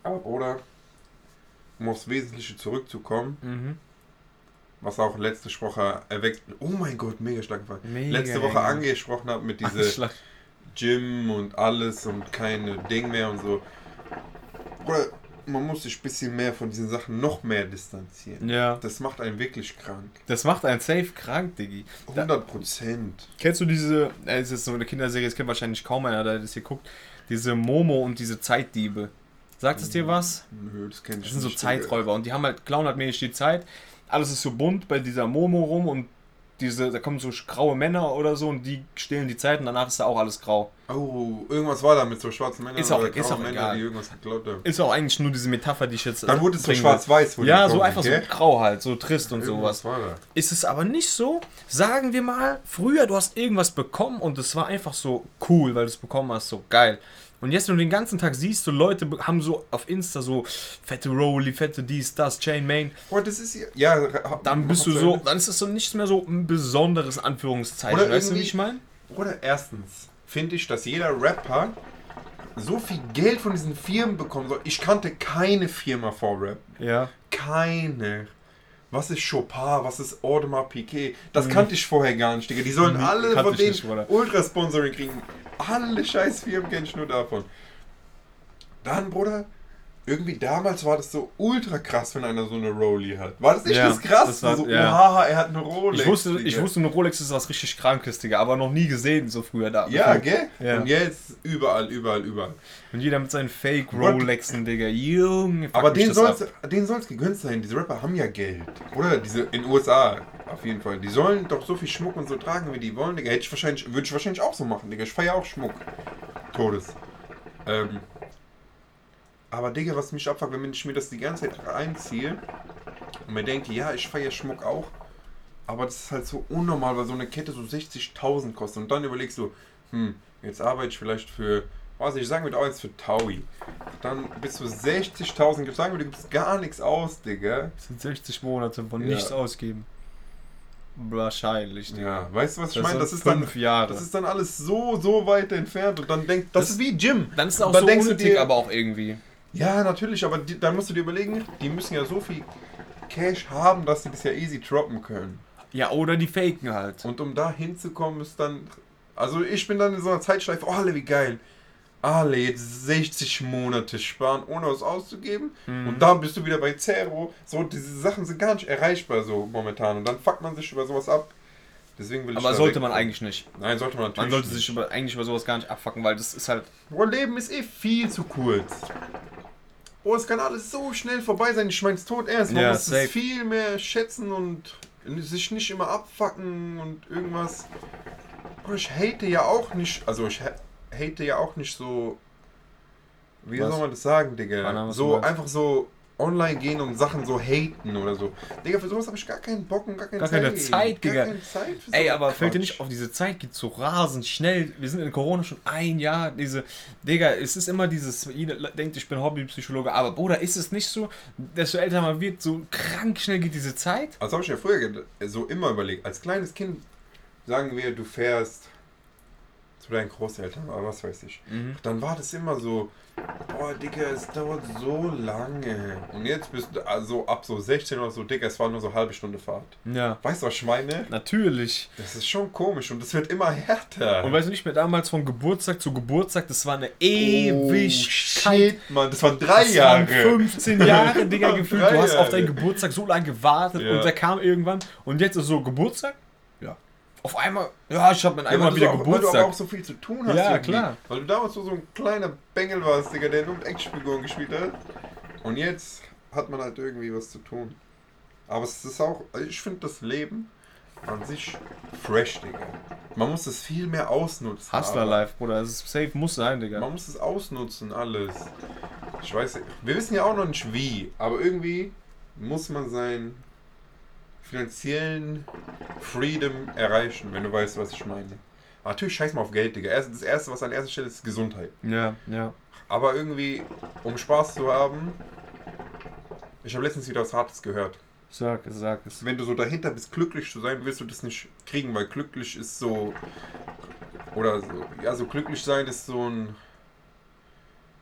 Aber Bruder, um aufs Wesentliche zurückzukommen, Mhm. was auch letzte Woche erweckt. Oh mein Gott, mega stark gefallen. Letzte Woche angesprochen habe mit diese Anschlag. Gym und alles und keine Ding mehr und so. Bruder, man muss sich ein bisschen mehr von diesen Sachen noch mehr distanzieren. Ja. Das macht einen wirklich krank. Das macht einen safe krank, Diggi. Da, 100 Prozent. kennst du diese, äh, es ist so eine Kinderserie, das kennt wahrscheinlich kaum einer, der das hier guckt, diese Momo und diese Zeitdiebe. Sagt es dir was? Nö, das kenne ich Das sind so nicht. Zeiträuber und die haben halt klauen halt mäßig die Zeit. Alles ist so bunt bei dieser Momo rum und diese, da kommen so graue Männer oder so und die stehlen die Zeit und danach ist da auch alles grau. Oh, irgendwas war da mit so schwarzen Männern Ist auch- oder ist auch Männern, egal. die irgendwas geklaut haben. Ist auch eigentlich nur diese Metapher, die ich jetzt. Dann wurde es so schwarz-weiß. Ja, so gekommen einfach sind, so grau halt, so trist und Irgendwas sowas. Ist es aber nicht so, sagen wir mal, früher du hast irgendwas bekommen und es war einfach so cool, weil du es bekommen hast, so geil. Und jetzt, wenn du den ganzen Tag siehst, so Leute be- haben so auf Insta so fette Rolli, fette dies, das, Chain Main, Boah, das ist ja. ja dann bist du so, dann ist es so nicht mehr so ein besonderes Anführungszeichen. Oder weißt du, wie ich meine? Oder erstens finde ich, dass jeder Rapper so viel Geld von diesen Firmen bekommen soll. Ich kannte keine Firma vor Rap. Ja. Keine. Was ist Chopin? Was ist Audemars Piquet? Das kannte ich vorher gar nicht, Digga. Die sollen Mhm, alle kannte von denen. Ultra-Sponsoring kriegen. Alle scheiß Firmen kenne ich nur davon. Dann, Bruder, irgendwie damals war das so ultra krass, wenn einer so eine Rolli hat. War das nicht Ja, das krass? das war- so, ja. oha, er hat eine Rolex. Ich wusste, ich wusste, eine Rolex ist was richtig Krankes, Digga, aber noch nie gesehen, so früher da. Ja, gell? Ja. Und jetzt überall, überall, überall. Und jeder mit seinen Fake? Rolexen, Digga. Junge, Aber das soll's, ab. denen soll's gegönnt sein. Diese Rapper haben ja Geld. Oder diese in den USA auf jeden Fall. Die sollen doch so viel Schmuck und so tragen, wie die wollen, Digga. Hätte ich wahrscheinlich, würde ich wahrscheinlich auch so machen, Digga. Ich feiere auch Schmuck. Todes. Ähm. Aber Digga, was mich abfuckt, wenn ich mir das die ganze Zeit reinziehe und mir denke, ja, ich feiere Schmuck auch, aber das ist halt so unnormal, weil so eine Kette so 60.000 kostet und dann überlegst du, hm, jetzt arbeite ich vielleicht für, was ich sagen würde, auch jetzt für Taui. Dann bist du 60.000, sagen wir, du gibst gar nichts aus, Digga. Das sind 60 Monate von Ja. nichts ausgeben. Wahrscheinlich, Digga. Ja, weißt du, was ich Das meine? Das ist dann, fünf Jahre. das ist dann alles so, so weit entfernt und dann denkst, das, Das- ist wie Gym. Dann ist es auch Dann so denkst du unnötig, dir- aber auch irgendwie. Ja, natürlich, aber die, dann musst du dir überlegen, die müssen ja so viel Cash haben, dass sie das ja easy droppen können. Ja, oder die faken halt. Und um da hinzukommen, ist dann. Also ich bin dann in so einer Zeitschleife, oh, alle wie geil. Alle jetzt 60 Monate sparen, ohne was auszugeben. Mhm. Und dann bist du wieder bei Zero. So, diese Sachen sind gar nicht erreichbar so momentan. Und dann fuckt man sich über sowas ab. Deswegen will ich Aber sollte weg man eigentlich nicht. Nein, sollte man natürlich Man sollte sich über, eigentlich über sowas gar nicht abfacken, weil das ist halt. Boah, Leben ist eh viel zu kurz. Oh, es kann alles so schnell vorbei sein. Ich mein's tot ernst. Man Ja, muss safe. es viel mehr schätzen und sich nicht immer abfacken und irgendwas. Boah, ich hate ja auch nicht. Also ich ha- hate ja auch nicht so. Wie Was? soll man das sagen, Digga? Ahnung, so einfach so online gehen und Sachen so haten oder so. Digga, für sowas habe ich gar keinen Bock und gar keine Gar Zeit. keine Zeit, Digga. Gar keine Zeit für Ey, aber fällt dir Quatsch. nicht auf, diese Zeit geht so rasend schnell. Wir sind in Corona schon ein Jahr. Diese, Digga, es ist immer dieses, jeder denkt, ich bin Hobbypsychologe, aber Bruder, ist es nicht so, desto älter man wird, so krank schnell geht diese Zeit? Also habe ich ja früher so immer überlegt. Als kleines Kind sagen wir, du fährst zu deinen Großeltern oder was weiß ich. Dann war das immer so, boah, Digga, es dauert so lange. Und jetzt bist du also ab so 16 oder so, Digga, es war nur so eine halbe Stunde Fahrt. Ja. Weißt du, was ich meine? Natürlich. Das ist schon komisch und das wird immer härter. Und weißt du nicht mehr damals von Geburtstag zu Geburtstag, das war eine oh, Ewigkeit. shit, Mann, das waren drei Das Jahre. waren 15 Jahre, Digga, gefühlt. Du hast auf deinen Geburtstag so lange gewartet Ja. und der kam irgendwann. Und jetzt ist so Geburtstag? Auf einmal, ja, ich habe dann Ja, einmal wieder auch, Weil du Geburtstag. aber auch so viel zu tun hast. Ja, irgendwie. klar. Weil du damals so, so ein kleiner Bengel warst, Digga, der nur mit Actionfiguren gespielt hat. Und jetzt hat man halt irgendwie was zu tun. Aber es ist auch, ich finde das Leben an sich fresh, Digga. Man muss es viel mehr ausnutzen. Hustler aber Life, Bruder. Das ist safe, muss sein, Digga. Man muss es ausnutzen, alles. Ich weiß, wir wissen ja auch noch nicht wie, aber irgendwie muss man seinen finanziellen Freedom erreichen, wenn du weißt, was ich meine. Aber natürlich scheiß mal auf Geld, Digga. Das erste, was an erster Stelle ist, ist Gesundheit. Ja, ja. Aber irgendwie, um Spaß zu haben, ich habe letztens wieder was Hartes gehört. Sag es, sag es. Wenn du so dahinter bist, glücklich zu sein, wirst du das nicht kriegen, weil glücklich ist so. Oder so. Ja, so glücklich sein ist so ein.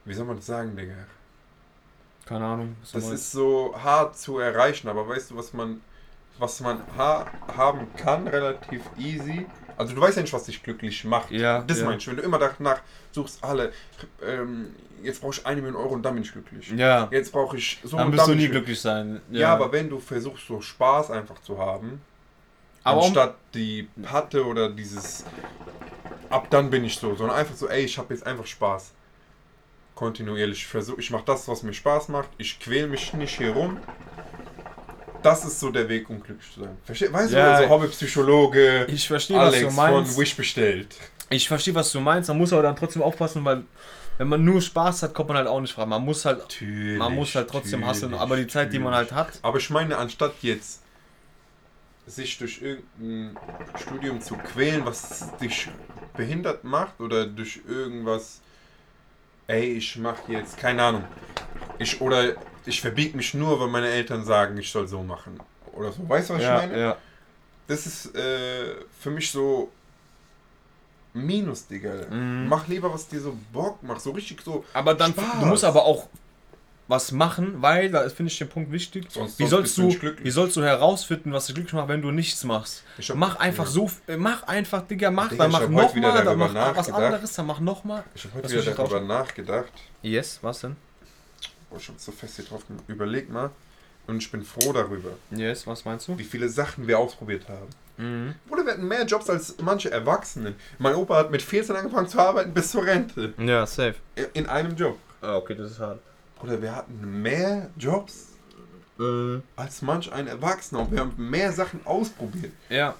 Wie soll man das sagen, Digga? Keine Ahnung. Das ist so hart zu erreichen, aber weißt du, was man. Was man ha haben kann, relativ easy. Also du weißt ja nicht, was dich glücklich macht. Ja, Das ja. meine ich. Wenn du immer danach suchst, alle, ähm, jetzt brauche ich eine Million Euro und dann bin ich glücklich. Ja. Jetzt brauche ich so Dann und wirst du nie ich glücklich sein. Ja. aber wenn du versuchst, so Spaß einfach zu haben, Aber anstatt die Patte oder dieses ab dann bin ich so, sondern einfach so, ey, ich habe jetzt einfach Spaß. Kontinuierlich. Ich versuche, ich mache das, was mir Spaß macht. Ich quäl mich nicht hier rum. Das ist so der Weg, um glücklich zu sein. Versteh, weißt Ja. du, so Hobbypsychologe ich verstehe, was Alex du meinst. von Wish bestellt. Ich verstehe, was du meinst. Man muss aber dann trotzdem aufpassen, weil wenn man nur Spaß hat, kommt man halt auch nicht voran. Man muss halt, Natürlich, man muss halt trotzdem hustlen. Aber die Zeit, die man halt hat, Aber ich meine, anstatt jetzt sich durch irgendein Studium zu quälen, was dich behindert macht oder durch irgendwas, ey, ich mache jetzt, keine Ahnung, ich oder ich verbiege mich nur, weil meine Eltern sagen, ich soll so machen oder so. Weißt du, was ja, ich meine? ja. Das ist äh, für mich so Minus, Digga. Mhm. Mach lieber, was dir so Bock macht, so richtig so. Aber dann, Spaß. du musst aber auch was machen, weil, da finde ich den Punkt wichtig. Sonst- wie sonst sollst du wie sollst du herausfinden, was dich glücklich macht, wenn du nichts machst? Hab- mach einfach ja. so, äh, mach einfach, Digga, mach, Digga, dann mach hab heute noch wieder mal, dann mach was anderes, dann mach noch mal. Ich habe heute wieder darüber nachgedacht. Yes, was denn? Boah, schon so fest hier drauf. Überleg mal. Und ich bin froh darüber, Yes, was meinst du? wie viele Sachen wir ausprobiert haben. Mhm. Bruder, wir hatten mehr Jobs als manche Erwachsene. Mein Opa hat mit 14 angefangen zu arbeiten bis zur Rente. Ja, safe. In einem Job. Ah, okay, das ist hart. Bruder, wir hatten mehr Jobs als manch ein Erwachsener. Und wir haben mehr Sachen ausprobiert. Ja.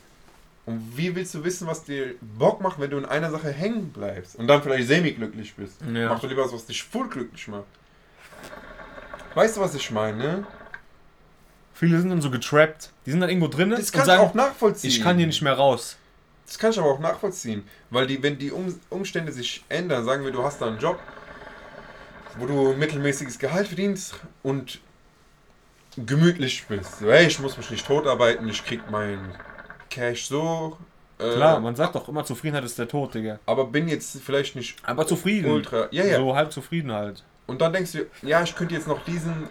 Und wie willst du wissen, was dir Bock macht, wenn du in einer Sache hängen bleibst und dann vielleicht semi-glücklich bist? Ja. Mach doch lieber was, was dich voll glücklich macht. Weißt du, was ich meine? Viele sind dann so getrappt. Die sind dann irgendwo drin Das und du sagen, auch nachvollziehen. ich kann hier nicht mehr raus. Das kann ich aber auch nachvollziehen. Weil die, wenn die um Umstände sich ändern, sagen wir, du hast da einen Job, wo du mittelmäßiges Gehalt verdienst und gemütlich bist. Hey, ich muss mich nicht totarbeiten, ich krieg mein Cash so. äh, Klar, man sagt doch immer, Zufriedenheit ist der Tod, Digga. aber bin jetzt vielleicht nicht Aber zufrieden. ultra. Ja, ja. So halb zufrieden halt. Und dann denkst du, ja, ich könnte jetzt noch diesen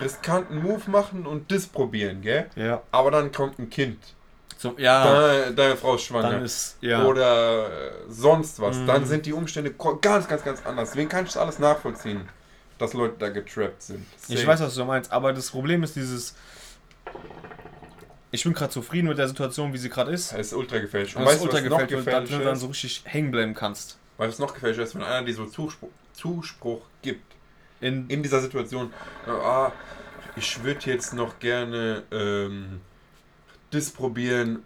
riskanten Move machen und das probieren, gell? Ja. Aber dann kommt ein Kind. So, ja, Deine, deine Frau ist schwanger. dann ist, ja. Oder äh, sonst was. Mhm. Dann sind die Umstände ganz, ganz, ganz anders. Deswegen kann ich das alles nachvollziehen, dass Leute da getrappt sind. Ich Safe. weiß, was du meinst, aber das Problem ist dieses. Ich bin gerade zufrieden mit der Situation, wie sie gerade ist. Das ist ultra gefährlich. Und Und weißt ultra was noch gefällt, weil gefährlich du dann so richtig hängen bleiben kannst. Weil es noch gefährlicher ist, wenn einer dir so Zuspruch, Zuspruch gibt. In, In dieser Situation. Ah, ich würde jetzt noch gerne ähm, das probieren.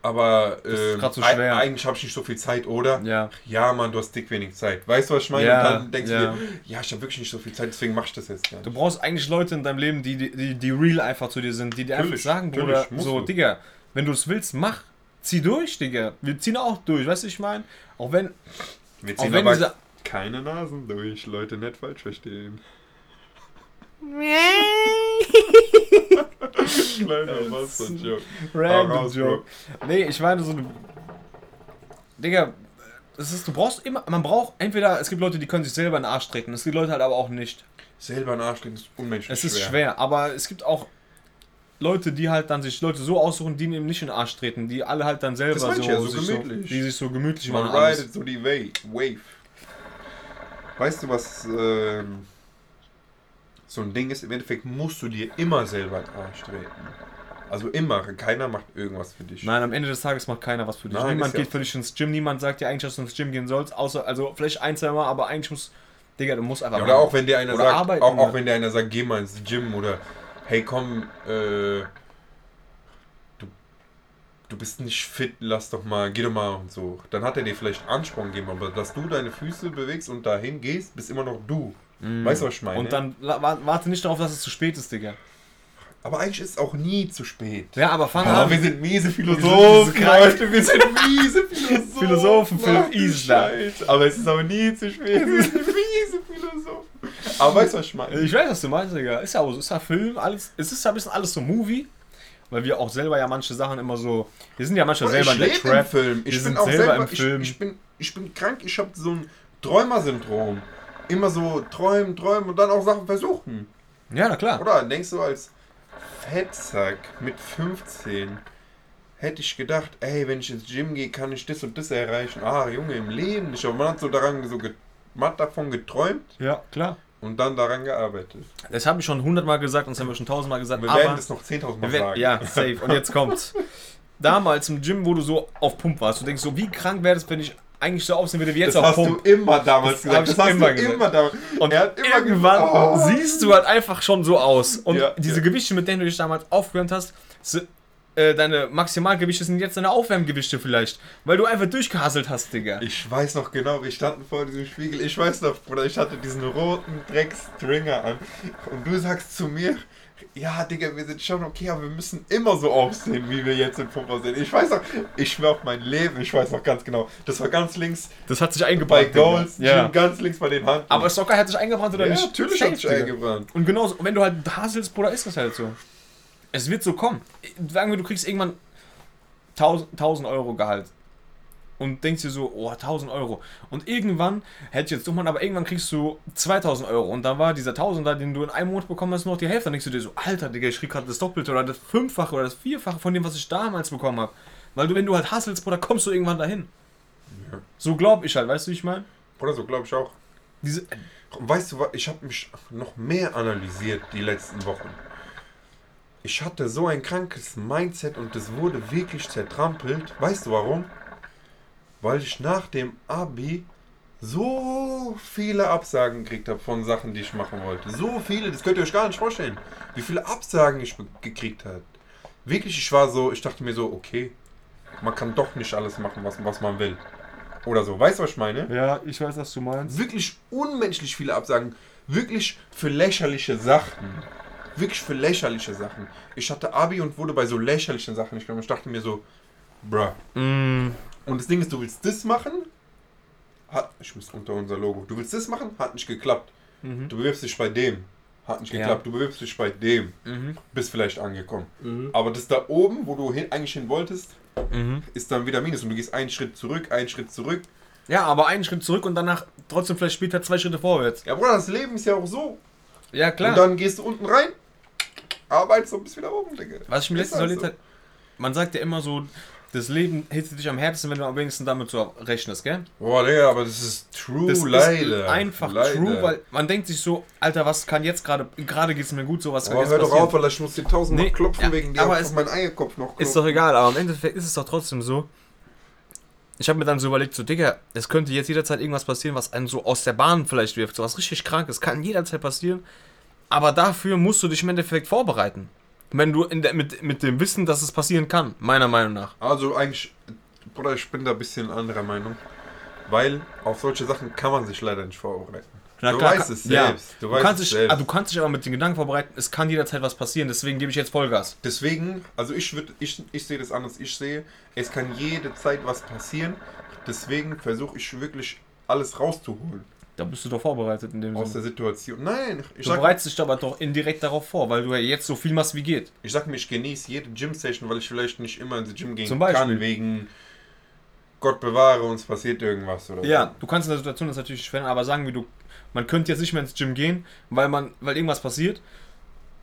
Aber ähm, so eigentlich habe ich nicht so viel Zeit, oder? ja. Ja, Mann, du hast dick wenig Zeit. Weißt du, was ich meine? Ja, Und dann denkst ja. du dir, ja, ich habe wirklich nicht so viel Zeit, deswegen mach ich das jetzt gar Du nicht. brauchst eigentlich Leute in deinem Leben, die, die, die real einfach zu dir sind, die dir einfach Natürlich, sagen, natürlich, Bruder, so, du. Digga, wenn du es willst, mach. Zieh durch, Digga. Wir ziehen auch durch, weißt du, ich meine? Auch wenn, Wir auch wenn aber diese. Keine Nasen durch, Leute, nicht falsch verstehen. Kleiner Master-Joke. Hau Random Joke. Nee, ich meine so. du- Digga, es ist, du brauchst immer, man braucht entweder, es gibt Leute, die können sich selber in den Arsch treten, es gibt Leute halt aber auch nicht. Selber ein Arsch ist unmenschlich Es ist schwer. schwer, aber es gibt auch Leute, die halt dann sich Leute so aussuchen, die eben nicht in den Arsch treten, die alle halt dann selber Das so, ja, so sich gemütlich. so, die sich so gemütlich Man machen. alles. ridet so die Wave. Weißt du, was ähm, so ein Ding ist? Im Endeffekt musst du dir immer selber in den Arsch treten. Also immer. Keiner macht irgendwas für dich. Nein, am Ende des Tages macht keiner was für dich. Nein, niemand ist ja geht für dich ins Gym, niemand sagt dir eigentlich, dass du ins Gym gehen sollst, außer, also vielleicht ein, zwei Mal, aber eigentlich muss, Digga, du musst einfach Ja, oder auch wenn dir einer Oder sagt, arbeiten, auch, auch wenn dir einer sagt, geh mal ins Gym oder hey komm, äh, du bist nicht fit, lass doch mal, geh doch mal und so. Dann hat er dir vielleicht Ansporn gegeben, aber dass du deine Füße bewegst und dahin gehst, bist immer noch du. Weißt du, was ich meine? Und dann warte nicht darauf, dass es zu spät ist, Digga. aber eigentlich ist es auch nie zu spät. Ja, aber fang Oh, an. wir sind miese Philosophen. Leute, wir sind miese Philosophen. Philosophen für Mann, Isla. Scheiße. Aber es ist aber nie zu spät, wir sind miese Philosophen. Aber weißt du, was ich meine? Ich weiß, was du meinst, Digga. Ist ja auch so, ist ja Film, alles. Es ist ja ein bisschen alles so Movie. Weil wir auch selber ja manche Sachen immer so. Wir sind ja manchmal selber in der lebe im Trap. Film. Ich Wir bin sind auch selber selber, im Film. Ich, ich, bin, ich bin krank, ich habe so ein Träumer-Syndrom. Immer so träumen, träumen und dann auch Sachen versuchen. Ja, na klar. Oder denkst du als Fettsack mit 15 hätte ich gedacht, ey, wenn ich ins Gym gehe, kann ich das und das erreichen. Ah, Junge, im Leben nicht. Aber man hat so daran so man hat davon geträumt Ja, klar. Und dann daran gearbeitet. Das habe ich schon hundertmal gesagt und das haben wir schon tausendmal gesagt. Und wir werden das noch 10.000 Mal wir werden- sagen. ja, safe. Und jetzt kommt's. Damals im Gym, wo du so auf Pump warst, du denkst so, wie krank wäre das, wenn ich eigentlich so aussehen würde wie jetzt Das auf hast Pump. du immer damals Das gesagt. Das hast immer du gesagt. immer damals. Und Er hat immer irgendwann gesagt, oh. siehst du halt einfach schon so aus. Und Ja, diese ja. Gewichte, mit denen du dich damals aufgewärmt hast, sind, äh, deine Maximalgewichte sind jetzt deine Aufwärmgewichte vielleicht. Weil du einfach durchgehasselt hast, Digga. Ich weiß noch genau, wir standen vor diesem Spiegel. Ich weiß noch, Bruder, ich hatte diesen roten Dreckstringer an. Und du sagst zu mir, ja, Digga, wir sind schon okay, aber wir müssen immer so aussehen, wie wir jetzt in Pumper sind. Ich weiß noch, ich schwör auf mein Leben, ich weiß noch ganz genau. Das war ganz links Das hat sich bei eingebrannt. Goals, Digga. ja. Ganz links bei den Handen. Aber Soccer hat sich eingebrannt oder ja, nicht? natürlich Safe, hat sich eingebrannt. Und genauso, wenn du halt haselst, Bruder, ist das halt so. Es wird so kommen. Sagen wir, du kriegst irgendwann 1000, 1000 Euro Gehalt. Und denkst dir so, oh, 1000 Euro. Und irgendwann, hätte ich jetzt doch mal, aber irgendwann kriegst du 2000 Euro. Und dann war dieser 1000 da, den du in einem Monat bekommen hast, nur noch die Hälfte. Dann denkst du dir so, Alter, Digga, ich krieg gerade das Doppelte oder das Fünffache oder das Vierfache von dem, was ich damals bekommen habe. Weil du, wenn du halt hasselst, Bruder, kommst du irgendwann dahin. Ja. So glaub ich halt, weißt du, wie ich meine? Oder so, glaube ich auch. Diese, Weißt du was, ich habe mich noch mehr analysiert die letzten Wochen. Ich hatte so ein krankes Mindset und es wurde wirklich zertrampelt. Weißt du warum? Weil ich nach dem Abi so viele Absagen gekriegt habe von Sachen, die ich machen wollte. So viele, das könnt ihr euch gar nicht vorstellen, wie viele Absagen ich gekriegt habe. Wirklich, ich war so, ich dachte mir so, okay, man kann doch nicht alles machen, was, was man will. Oder so, weißt du, was ich meine? Ja, ich weiß, was du meinst. Wirklich unmenschlich viele Absagen. Wirklich für lächerliche Sachen. Wirklich für lächerliche Sachen. Ich hatte Abi und wurde bei so lächerlichen Sachen nicht genommen. Ich dachte mir so, bruh. Mm, Und das Ding ist, du willst das machen? Hat, ich muss unter unser Logo. Du willst das machen? Hat nicht geklappt. mhm. Du bewirbst dich bei dem. Hat nicht Ja. geklappt. Du bewirbst dich bei dem. Mhm. Bist vielleicht angekommen. Mhm. Aber das da oben, wo du hin, eigentlich hin wolltest, Mhm. ist dann wieder Minus. Und du gehst einen Schritt zurück, einen Schritt zurück. Ja, aber einen Schritt zurück und danach trotzdem vielleicht später zwei Schritte vorwärts. Ja, Bruder, das Leben ist ja auch so. Ja, klar. Und dann gehst du unten rein, arbeitest und bist wieder oben, Digga. Was ich mir Ist letztens halt überlegt habe, man sagt ja immer so, das Leben hitzt dich am härtesten, wenn du am wenigsten damit so rechnest, gell? Boah, Digga, aber das ist true, Das leider. ist einfach leider. true, weil man denkt sich so, Alter, was kann jetzt gerade, gerade geht es mir gut, so was kann Aber jetzt hör doch auf, weil ich muss dir tausendmal Nee, klopfen ja, wegen dir, aber es- meinen Eierkopf noch klopfen. Ist doch egal, aber im Endeffekt ist es doch trotzdem so. Ich habe mir dann so überlegt, so, Digga, es könnte jetzt jederzeit irgendwas passieren, was einen so aus der Bahn vielleicht wirft, so was richtig krankes, kann jederzeit passieren. Aber dafür musst du dich im Endeffekt vorbereiten. Wenn du in der, mit, mit dem Wissen, dass es passieren kann, meiner Meinung nach. Also eigentlich, Bruder, ich bin da ein bisschen anderer Meinung. Weil auf solche Sachen kann man sich leider nicht vorbereiten. Na du klar, weißt es ja. selbst. Du, Du, weißt kannst es dich, selbst. ah, du kannst dich aber mit den Gedanken vorbereiten, es kann jederzeit was passieren, deswegen gebe ich jetzt Vollgas. Deswegen, also ich würde, ich, ich sehe das anders. Ich sehe, es kann jede Zeit was passieren. Deswegen versuche ich wirklich alles rauszuholen Da bist du doch vorbereitet in dem aus Sinne. der Situation. Nein, ich Du sag, bereitest dich aber doch indirekt darauf vor, weil du ja jetzt so viel machst wie geht. ich sag mir, ich genieße jede Gym-Session, weil ich vielleicht nicht immer ins Gym gehen Zum Beispiel. kann, wegen Gott bewahre uns passiert irgendwas oder Ja, du kannst in der Situation das natürlich nicht verändern, aber sagen wir, du, man könnte jetzt nicht mehr ins Gym gehen, weil man, weil irgendwas passiert,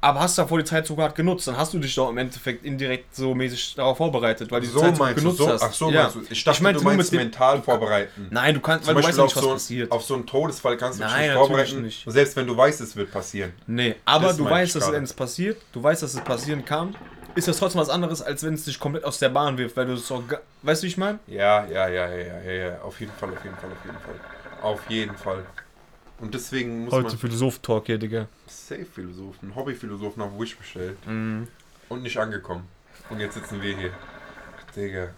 aber hast davor die Zeit sogar genutzt, dann hast du dich doch im Endeffekt indirekt so mäßig darauf vorbereitet, weil du die So Zeit meinst du, genutzt so, hast. ach so Ja. meinst du. Ich dachte, meinte du meinst dem- mental vorbereiten. Nein, du kannst, Zum weil du weißt Beispiel ja auf nicht, was so, passiert. auf so einen Todesfall kannst du dich nicht vorbereiten, nicht. selbst wenn du weißt, es wird passieren. Nee, aber Das du ich weißt, dass es passiert, du weißt, dass es passieren kann, ist das trotzdem was anderes, als wenn es dich komplett aus der Bahn wirft, weil du es auch, weißt du, wie ich meine? Ja, ja, ja, ja, ja, ja, ja, auf jeden Fall, auf jeden Fall, auf jeden Fall. Auf jeden Fall. Und deswegen muss man Philosoph-Talk hier, Digga. Safe-Philosophen, Hobby-Philosophen auf Wish bestellt Mhm. und nicht angekommen. Und jetzt sitzen wir hier. Digga,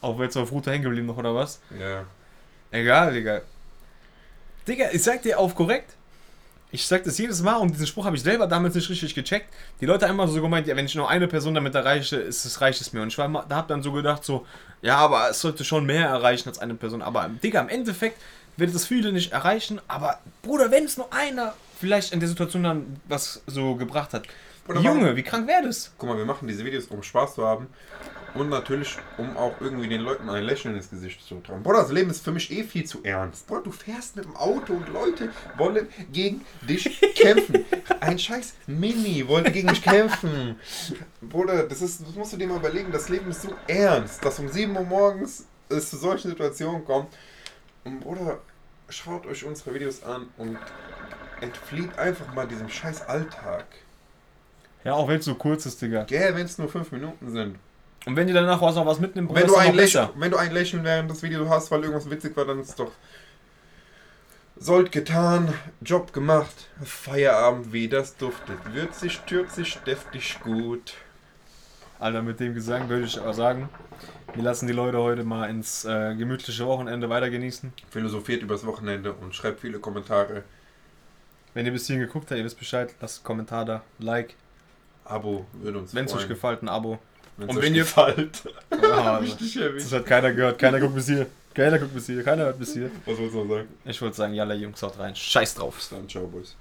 Auch jetzt auf Route hängen geblieben noch, oder was? ja. Egal, Digga. Digga, ich sag dir auf korrekt. Ich sag das jedes Mal und diesen Spruch habe ich selber damals nicht richtig gecheckt. Die Leute haben immer so gemeint, ja, wenn ich nur eine Person damit erreiche, ist es reicht es mir. Und ich war da hab dann so gedacht, so, ja, aber es sollte schon mehr erreichen als eine Person. Aber Digga, im Endeffekt wird das viele nicht erreichen. Aber Bruder, wenn es nur einer vielleicht in der Situation dann was so gebracht hat. Bruder, Junge, warum- wie krank wäre das? Guck mal, wir machen diese Videos, um Spaß zu haben und natürlich, um auch irgendwie den Leuten ein Lächeln ins Gesicht zu tragen. Bruder, das Leben ist für mich eh viel zu ernst. Bruder, du fährst mit dem Auto und Leute wollen gegen dich kämpfen. Ein scheiß Mini wollte gegen dich kämpfen. Bruder, das, ist, das musst du dir mal überlegen. Das Leben ist so ernst, dass um 7 Uhr morgens es zu solchen Situationen kommt. Und Bruder, schaut euch unsere Videos an und entflieht einfach mal diesem scheiß Alltag. Ja, auch wenn es so kurz ist, Digga. Gell, wenn es nur 5 Minuten sind. Und wenn ihr danach was noch was mitnimmt, Wenn du, das ein. Lächeln, wenn du ein Lächeln während des Videos hast, weil irgendwas witzig war, dann ist doch. Sollt getan, Job gemacht, Feierabend, wie das duftet. Würzig, türzig, deftig, gut. Alter, mit dem Gesang würde ich aber sagen, wir lassen die Leute heute mal ins äh, gemütliche Wochenende weiter genießen. Philosophiert übers Wochenende und schreibt viele Kommentare. Wenn ihr bis hierhin geguckt habt, ihr wisst Bescheid, lasst einen Kommentar da, Like, Abo würde uns wenn es euch gefällt, ein Abo. Wenn's und wenn ihr- gefällt. Ja, das hat keiner gehört, keiner guckt bis hier. Keiner guckt bis hier, keiner hört bis hier. Was wolltest du noch sagen? Ich wollte sagen, jalla Jungs, haut rein. Scheiß drauf. Bis dann, ciao, Boys.